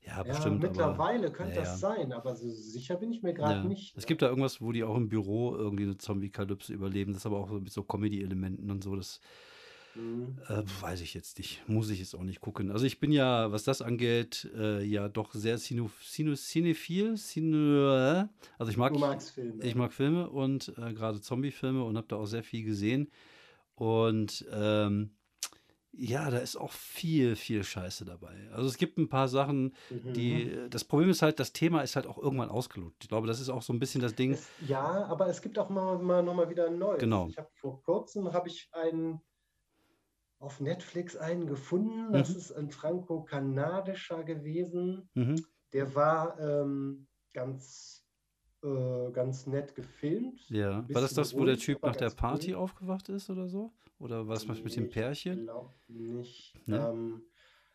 Speaker 1: Ich Ja, bestimmt.
Speaker 2: mittlerweile
Speaker 1: aber,
Speaker 2: könnte
Speaker 1: ja,
Speaker 2: das
Speaker 1: ja.
Speaker 2: sein, aber so sicher bin ich mir gerade
Speaker 1: Ja.
Speaker 2: nicht.
Speaker 1: Es
Speaker 2: ne?
Speaker 1: gibt da irgendwas, wo die auch im Büro irgendwie eine Zombie-Kalypse überleben. Das ist aber auch so mit so Comedy-Elementen und so. Das
Speaker 2: Mhm.
Speaker 1: äh, weiß ich jetzt nicht. Muss ich jetzt auch nicht gucken. Also ich bin ja, was das angeht, äh, ja doch sehr cinephil. Cine, also ich mag,
Speaker 2: Du magst Filme.
Speaker 1: ich mag Filme und äh, gerade Zombie-Filme und habe da auch sehr viel gesehen. Und ähm, ja, da ist auch viel, viel Scheiße dabei. Also es gibt ein paar Sachen,
Speaker 2: Mhm.
Speaker 1: die. Das Problem ist halt, das Thema ist halt auch irgendwann ausgelutscht. Ich glaube, das ist auch so ein bisschen das Ding.
Speaker 2: Es, ja, aber es gibt auch mal, mal nochmal wieder ein neues.
Speaker 1: Genau.
Speaker 2: Ich habe vor kurzem habe ich einen auf Netflix einen gefunden. Das
Speaker 1: Mhm.
Speaker 2: ist ein franco-kanadischer gewesen.
Speaker 1: Mhm.
Speaker 2: Der war ähm, ganz, äh, ganz nett gefilmt.
Speaker 1: Ja. War das das, wo der Typ nach der Party
Speaker 2: cool.
Speaker 1: aufgewacht ist oder so? Oder was was mit dem
Speaker 2: Ich
Speaker 1: Pärchen?
Speaker 2: glaube nicht.
Speaker 1: Ne?
Speaker 2: Ähm,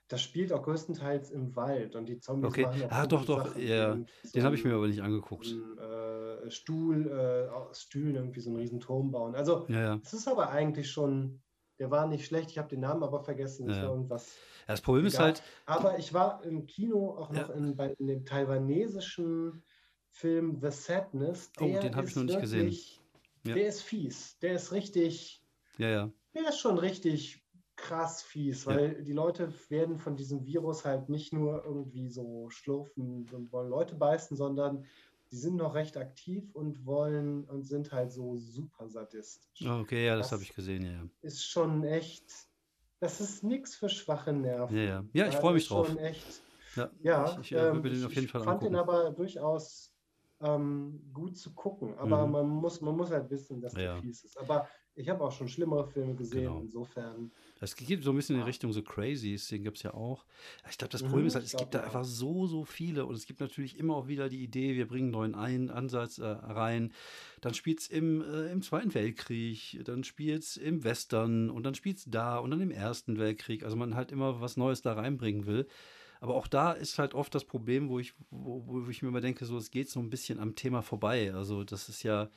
Speaker 2: das spielt auch größtenteils im Wald und die Zombies
Speaker 1: Okay.
Speaker 2: machen auch
Speaker 1: Ah, doch, doch.
Speaker 2: Sachen.
Speaker 1: Ja.
Speaker 2: So
Speaker 1: Den habe ich mir aber nicht angeguckt.
Speaker 2: ein, äh, Stuhl, äh, Stühlen irgendwie so einen riesen Turm bauen. Also
Speaker 1: Ja, ja.
Speaker 2: es ist aber eigentlich schon, der war nicht schlecht, ich habe den Namen aber vergessen, es
Speaker 1: Ja.
Speaker 2: irgendwas.
Speaker 1: Ja, das Problem ist
Speaker 2: egal.
Speaker 1: halt,
Speaker 2: Aber ich war im Kino auch noch
Speaker 1: Ja.
Speaker 2: in, bei, in dem taiwanesischen Film The Sadness.
Speaker 1: Oh,
Speaker 2: Der
Speaker 1: den hab ich
Speaker 2: ist
Speaker 1: noch nicht gesehen.
Speaker 2: wirklich-
Speaker 1: Ja.
Speaker 2: Der ist fies, der ist richtig,
Speaker 1: ja, ja.
Speaker 2: der ist schon richtig krass fies,
Speaker 1: Ja.
Speaker 2: weil die Leute werden von diesem Virus halt nicht nur irgendwie so schlurfen und wollen Leute beißen, sondern die sind noch recht aktiv und wollen und sind halt so super sadistisch.
Speaker 1: Oh, okay, ja, das
Speaker 2: Das-
Speaker 1: habe ich gesehen, ja.
Speaker 2: Ist schon echt, das ist nichts für schwache Nerven.
Speaker 1: Ja, ja. Ja, ich
Speaker 2: Da
Speaker 1: freu mich
Speaker 2: ist
Speaker 1: drauf.
Speaker 2: Schon echt,
Speaker 1: Ja,
Speaker 2: ja,
Speaker 1: ich, ich äh,
Speaker 2: ähm,
Speaker 1: würde den
Speaker 2: ich,
Speaker 1: auf jeden
Speaker 2: ich
Speaker 1: Fall
Speaker 2: fand den
Speaker 1: angucken.
Speaker 2: aber durchaus ähm, gut zu gucken. Aber
Speaker 1: Mhm.
Speaker 2: man, muss, man muss halt wissen, dass der
Speaker 1: Ja.
Speaker 2: fies ist. Aber ich habe auch schon schlimmere Filme gesehen,
Speaker 1: Genau.
Speaker 2: insofern.
Speaker 1: Es geht so ein bisschen in
Speaker 2: Ja.
Speaker 1: Richtung so Crazies, den gibt es ja auch. Ich glaube, das
Speaker 2: Mhm,
Speaker 1: Problem ist halt, es gibt da einfach so, so viele und es gibt natürlich immer auch wieder die Idee, wir bringen einen neuen Ein Ansatz äh, rein. Dann spielt es im, äh, im Zweiten Weltkrieg, dann spielt es im Western und dann spielt es da und dann im Ersten Weltkrieg. Also man halt immer was Neues da reinbringen will. Aber auch da ist halt oft das Problem, wo ich, wo, wo ich mir immer denke, so es geht so ein bisschen am Thema vorbei. Also das ist ja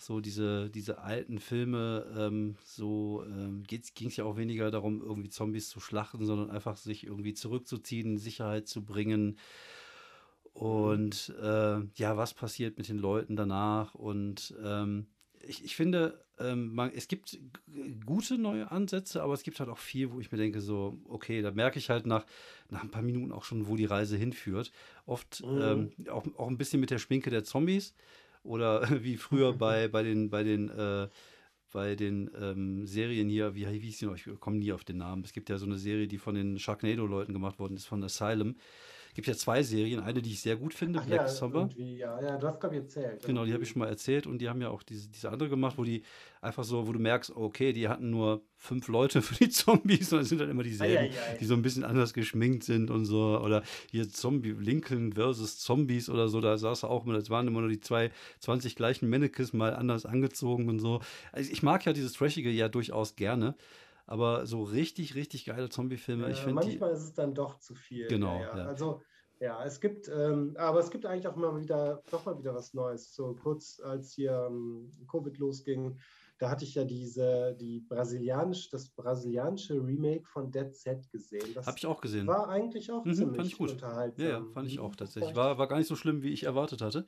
Speaker 1: so diese, diese alten Filme, ähm, so ähm, ging es ja auch weniger darum, irgendwie Zombies zu schlachten, sondern einfach sich irgendwie zurückzuziehen, Sicherheit zu bringen. Und äh, ja, was passiert mit den Leuten danach? Und ähm, ich, ich finde, ähm, man, es gibt gute neue Ansätze, aber es gibt halt auch viel, wo ich mir denke, so, okay, da merke ich halt nach, nach ein paar Minuten auch schon, wo die Reise hinführt. Oft
Speaker 2: Mhm.
Speaker 1: ähm, auch, auch ein bisschen mit der Schminke der Zombies oder *laughs* wie früher *laughs* bei, bei den, bei den, äh, bei den ähm, Serien hier, wie, wie hieß die noch? Ich komme nie auf den Namen. Es gibt ja so eine Serie, die von den Sharknado-Leuten gemacht worden ist, von Asylum. Es gibt ja zwei Serien, eine, die ich sehr gut finde,
Speaker 2: Ach
Speaker 1: Black
Speaker 2: ja,
Speaker 1: Summer.
Speaker 2: irgendwie, ja, ja, du hast, glaube ich, erzählt.
Speaker 1: Genau, die habe ich schon mal erzählt und die haben ja auch diese, diese andere gemacht, wo die einfach so, wo du merkst, okay, die hatten nur fünf Leute *laughs* für die Zombies und es sind dann immer dieselben,
Speaker 2: Eieiei.
Speaker 1: die so ein bisschen anders geschminkt sind und so. Oder hier Zombie, Lincoln versus Zombies oder so, da saß er auch immer, das waren immer nur die zwei 20 gleichen Mannequins mal anders angezogen und so. Also ich mag ja dieses Trashige ja durchaus gerne. Aber so richtig, richtig geile Zombie-Filme, ich finde die.
Speaker 2: manchmal ist es dann doch zu viel.
Speaker 1: Genau,
Speaker 2: Ja, ja.
Speaker 1: ja.
Speaker 2: Also, ja, es gibt, ähm, aber es gibt eigentlich auch mal wieder, doch mal wieder was Neues. So kurz als hier ähm, Covid losging, da hatte ich ja diese, die brasilianisch, das brasilianische Remake von Dead Set gesehen. Das
Speaker 1: Habe ich auch gesehen.
Speaker 2: war eigentlich auch
Speaker 1: Mhm,
Speaker 2: ziemlich
Speaker 1: fand ich gut.
Speaker 2: unterhaltsam.
Speaker 1: Ja, ja, fand ich auch tatsächlich.
Speaker 2: War,
Speaker 1: war gar nicht so schlimm, wie ich erwartet hatte.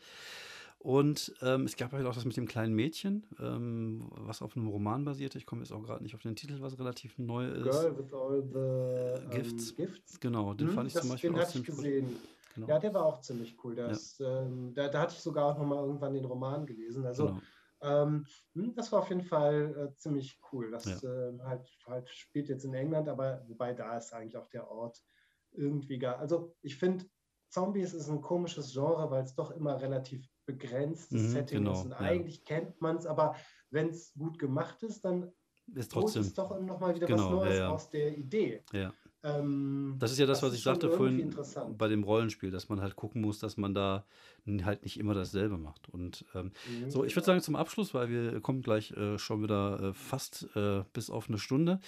Speaker 1: Und ähm, es gab halt auch das mit dem kleinen Mädchen, ähm, was auf einem Roman basierte. Ich komme jetzt auch gerade nicht auf den Titel, was relativ neu ist.
Speaker 2: Girl with all the ähm,
Speaker 1: Gifts.
Speaker 2: Gifts.
Speaker 1: Genau, den
Speaker 2: Mhm,
Speaker 1: fand ich
Speaker 2: das,
Speaker 1: zum Beispiel
Speaker 2: den
Speaker 1: auch
Speaker 2: hatte ich gesehen.
Speaker 1: Genau.
Speaker 2: Ja, der war auch ziemlich cool. Das, ähm, da, da hatte ich sogar auch nochmal irgendwann den Roman gelesen. Also
Speaker 1: genau.
Speaker 2: Ähm, hm, das war auf jeden Fall äh, ziemlich cool. Das
Speaker 1: Ja.
Speaker 2: äh, halt, halt spielt jetzt in England, aber wobei da ist eigentlich auch der Ort irgendwie gar. Also ich finde, Zombies ist ein komisches Genre, weil es doch immer relativ begrenztes
Speaker 1: Mhm,
Speaker 2: Setting
Speaker 1: genau,
Speaker 2: ist. Und
Speaker 1: ja.
Speaker 2: eigentlich kennt man es, aber wenn es gut gemacht ist, dann
Speaker 1: Ist trotzdem.
Speaker 2: es doch nochmal wieder
Speaker 1: Genau,
Speaker 2: was Neues
Speaker 1: ja, ja.
Speaker 2: aus der Idee.
Speaker 1: Ja.
Speaker 2: Ähm,
Speaker 1: Das ist ja das,
Speaker 2: Das
Speaker 1: was
Speaker 2: ist
Speaker 1: ich sagte vorhin bei dem Rollenspiel, dass man halt gucken muss, dass man da halt nicht immer dasselbe macht. Und ähm,
Speaker 2: mhm,
Speaker 1: so, ich würde sagen zum Abschluss, weil wir kommen gleich äh, schon wieder äh, fast äh, bis auf eine Stunde.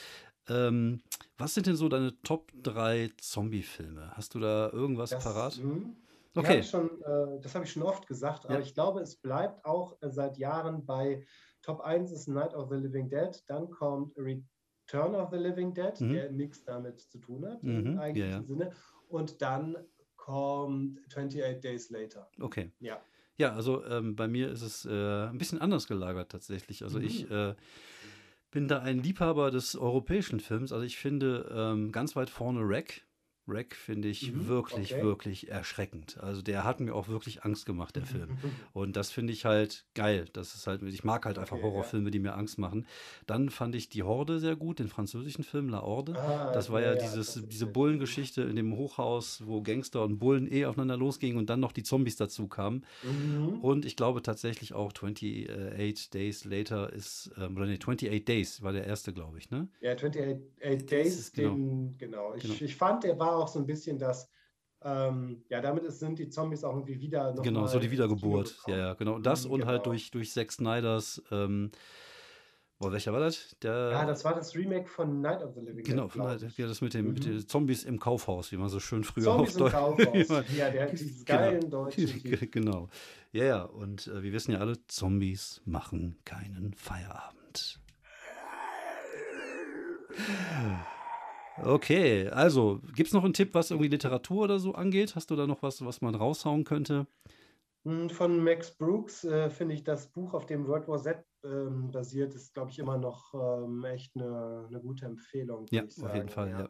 Speaker 1: Ähm, was sind denn so deine Top 3 Zombie-Filme? Hast du da irgendwas
Speaker 2: das,
Speaker 1: parat?
Speaker 2: hm, die
Speaker 1: Okay.
Speaker 2: ich schon, äh, das habe ich schon oft gesagt, aber
Speaker 1: Ja.
Speaker 2: ich glaube, es bleibt auch äh, seit Jahren bei Top 1 ist Night of the Living Dead, dann kommt Return of the Living Dead,
Speaker 1: Mhm.
Speaker 2: der nichts damit zu tun hat
Speaker 1: Mhm,
Speaker 2: im
Speaker 1: ja,
Speaker 2: eigentlichen
Speaker 1: ja.
Speaker 2: Sinne. Und dann kommt 28 Days Later.
Speaker 1: Okay.
Speaker 2: Ja.
Speaker 1: Ja, also ähm, bei mir ist es äh, ein bisschen anders gelagert tatsächlich. Also ich
Speaker 2: Mhm.
Speaker 1: äh, bin da ein Liebhaber des europäischen Films. Also ich finde ähm, ganz weit vorne Rack. Rack finde ich
Speaker 2: Mhm,
Speaker 1: wirklich,
Speaker 2: okay.
Speaker 1: wirklich erschreckend. Also der hat mir auch wirklich Angst gemacht, der Film. *laughs* Und das finde ich halt geil. Das ist halt, ich mag halt einfach
Speaker 2: Okay, ja.
Speaker 1: Horrorfilme, die mir Angst machen. Dann fand ich Die Horde sehr gut, den französischen Film La Horde.
Speaker 2: Ah,
Speaker 1: Das war ja,
Speaker 2: ja,
Speaker 1: dieses, diese. Bullengeschichte in dem Hochhaus, wo Gangster und Bullen eh aufeinander losgingen und dann noch die Zombies dazu kamen.
Speaker 2: Mhm.
Speaker 1: Und ich glaube tatsächlich auch 28 Days Later ist, ähm, oder nee, 28 Days war der erste, glaube ich, ne?
Speaker 2: Ja, 28 Days,
Speaker 1: genau.
Speaker 2: den, genau. Ich,
Speaker 1: Genau.
Speaker 2: ich fand, der war auch so ein bisschen das, ähm, ja, damit ist, sind die Zombies auch irgendwie wieder noch
Speaker 1: genau, so die Wiedergeburt. Ja, ja, genau. Und das
Speaker 2: Mhm,
Speaker 1: und halt
Speaker 2: genau.
Speaker 1: durch, durch Zack Snyders, ähm, boah, welcher war das? Der,
Speaker 2: Ja, das war das Remake von Night of the Living
Speaker 1: genau,
Speaker 2: ich.
Speaker 1: ja, das mit, dem, mit
Speaker 2: Mhm.
Speaker 1: den Zombies im Kaufhaus, wie man so schön früher
Speaker 2: Zombies
Speaker 1: auf
Speaker 2: im
Speaker 1: Deutsch.
Speaker 2: Kaufhaus. *laughs* Ja, der hat diesen *laughs* geilen deutschen *laughs* Titel.
Speaker 1: genau. Ja, ja, und äh, wir wissen ja alle, Zombies machen keinen Feierabend. Okay, also gibt es noch einen Tipp, was irgendwie Literatur oder so angeht? Hast du da noch was, was man raushauen könnte?
Speaker 2: Hm, Von Max Brooks äh, finde ich das Buch, auf dem World War Z ähm, basiert, ist, glaube ich, immer noch ähm, echt eine, eine gute Empfehlung.
Speaker 1: Ja, auf jeden Fall,
Speaker 2: ja.
Speaker 1: ja.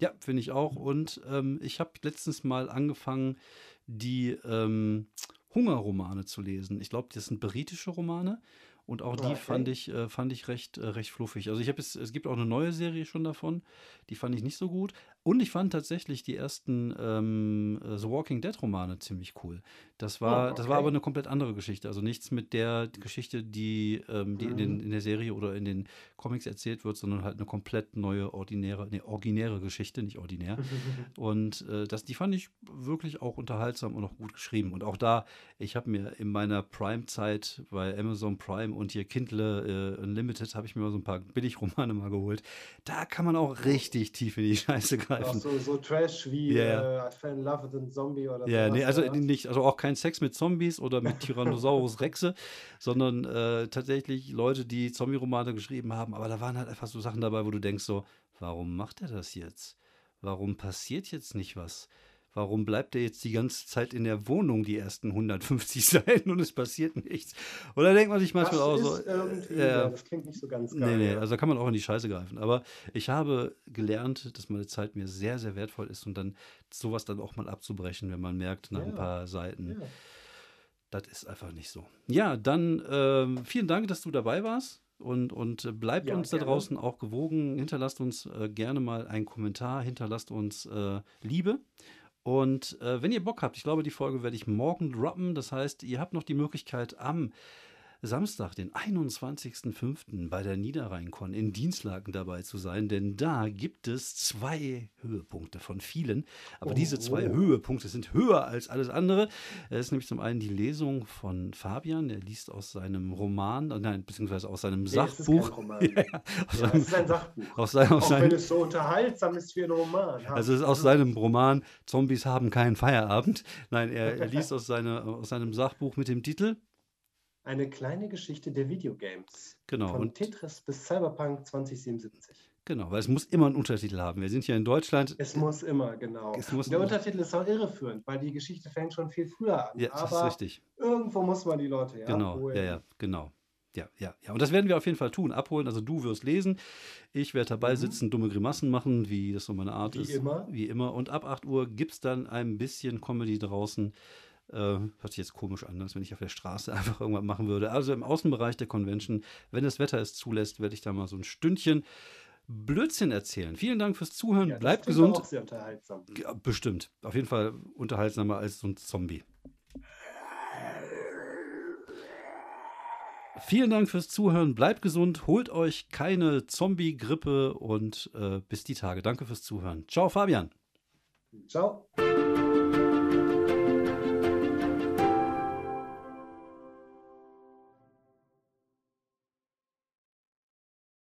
Speaker 1: Ja, finde ich auch. Und ähm, ich habe letztens mal angefangen, die ähm, Hungerromane zu lesen. Ich glaube, das sind britische Romane. Und auch die
Speaker 2: Ah, okay.
Speaker 1: fand ich, äh, fand ich recht, äh, recht fluffig. Also ich habe es, es gibt auch eine neue Serie schon davon, die fand ich nicht so gut. Und ich fand tatsächlich die ersten ähm, äh, The Walking Dead Romane ziemlich cool. Das war,
Speaker 2: Oh,
Speaker 1: das war
Speaker 2: okay.
Speaker 1: aber eine komplett andere Geschichte. Also nichts mit der Geschichte, die, ähm, die in, den,
Speaker 2: Mhm.
Speaker 1: in der Serie oder in den Comics erzählt wird, sondern halt eine komplett neue, ordinäre, nee, originäre Geschichte, nicht ordinär. *laughs* Und äh, das, die fand ich wirklich auch unterhaltsam und auch gut geschrieben. Und auch da, ich habe mir in meiner Prime-Zeit bei Amazon Prime und hier Kindle äh, Unlimited habe ich mir mal so ein paar Billigromane mal geholt. Da kann man auch richtig tief in die Scheiße
Speaker 2: Auch
Speaker 1: greifen.
Speaker 2: so, so Trash wie
Speaker 1: Ja, ja.
Speaker 2: äh, I Fell in Love with a Zombie oder
Speaker 1: Ja,
Speaker 2: sowas,
Speaker 1: nee, also
Speaker 2: oder was?
Speaker 1: nicht, also auch kein Sex mit Zombies oder mit Tyrannosaurus *laughs* Rexe, sondern äh, tatsächlich Leute, die Zombie-Romane geschrieben haben, aber da waren halt einfach so Sachen dabei, wo du denkst so, warum macht er das jetzt? Warum passiert jetzt nicht was? Warum bleibt er jetzt die ganze Zeit in der Wohnung, die ersten 150 *laughs* Seiten und es passiert nichts? Da denkt man sich manchmal
Speaker 2: das
Speaker 1: auch so,
Speaker 2: irgendwie,
Speaker 1: äh,
Speaker 2: ja, das klingt nicht so ganz
Speaker 1: Nee,
Speaker 2: geil.
Speaker 1: nee,
Speaker 2: ja.
Speaker 1: also da kann man auch in die Scheiße greifen. Aber ich habe gelernt, dass meine Zeit mir sehr, sehr wertvoll ist und dann sowas dann auch mal abzubrechen, wenn man merkt, nach ein
Speaker 2: Ja.
Speaker 1: paar Seiten,
Speaker 2: Ja.
Speaker 1: das ist einfach nicht so. Ja, dann ähm, vielen Dank, dass du dabei warst. Und, und äh, bleibt
Speaker 2: Ja,
Speaker 1: uns da
Speaker 2: gerne.
Speaker 1: draußen auch gewogen. Hinterlasst uns äh, gerne mal einen Kommentar, hinterlasst uns äh, Liebe. Und äh, wenn ihr Bock habt, ich glaube, die Folge werde ich morgen droppen. Das heißt, ihr habt noch die Möglichkeit am Samstag, den 21.05. bei der Niederrheinkon in Dienstlaken dabei zu sein, denn da gibt es zwei Höhepunkte von vielen. Aber
Speaker 2: Oh,
Speaker 1: diese zwei
Speaker 2: oh.
Speaker 1: Höhepunkte sind höher als alles andere. Es ist nämlich zum einen die Lesung von Fabian, der liest aus seinem Roman, äh, nein, beziehungsweise aus seinem
Speaker 2: Nee, es ist
Speaker 1: Sachbuch. *laughs* Ja, aus
Speaker 2: Ja,
Speaker 1: seinem,
Speaker 2: ist ein Sachbuch.
Speaker 1: aus seinem, aus
Speaker 2: Auch wenn
Speaker 1: seinem,
Speaker 2: es so unterhaltsam ist wie ein Roman. Ja.
Speaker 1: also es ist aus seinem Roman Zombies haben keinen Feierabend. Nein, er, er liest aus, seine, aus seinem Sachbuch mit dem Titel.
Speaker 2: Eine kleine Geschichte der Videogames.
Speaker 1: Genau.
Speaker 2: Von
Speaker 1: Und
Speaker 2: Tetris bis Cyberpunk 2077.
Speaker 1: Genau, weil es muss immer einen Untertitel haben. Wir sind hier in Deutschland.
Speaker 2: Es muss immer, genau.
Speaker 1: Muss
Speaker 2: der Untertitel ist auch irreführend, weil die Geschichte fängt schon viel früher an.
Speaker 1: Ja, das ist richtig.
Speaker 2: irgendwo muss man die Leute ja
Speaker 1: Genau,
Speaker 2: abholen.
Speaker 1: ja, ja, genau. Ja, ja, ja. Und das werden wir auf jeden Fall tun. Abholen. Also du wirst lesen. Ich werde dabei
Speaker 2: Mhm.
Speaker 1: sitzen, dumme Grimassen machen, wie das so meine Art
Speaker 2: Wie
Speaker 1: ist.
Speaker 2: immer.
Speaker 1: Wie immer. Und ab 8 Uhr gibt es dann ein bisschen Comedy draußen. Äh, hört sich jetzt komisch an, als wenn ich auf der Straße *laughs* einfach irgendwas machen würde. Also im Außenbereich der Convention, wenn das Wetter es zulässt, werde ich da mal so ein Stündchen Blödsinn erzählen. Vielen Dank fürs Zuhören.
Speaker 2: Ja,
Speaker 1: Bleibt gesund.
Speaker 2: Auch sehr unterhaltsam.
Speaker 1: Ja, bestimmt. Auf jeden Fall unterhaltsamer als so ein Zombie. Vielen Dank fürs Zuhören. Bleibt gesund. Holt euch keine Zombie-Grippe und äh, bis die Tage. Danke fürs Zuhören. Ciao, Fabian.
Speaker 2: Ciao.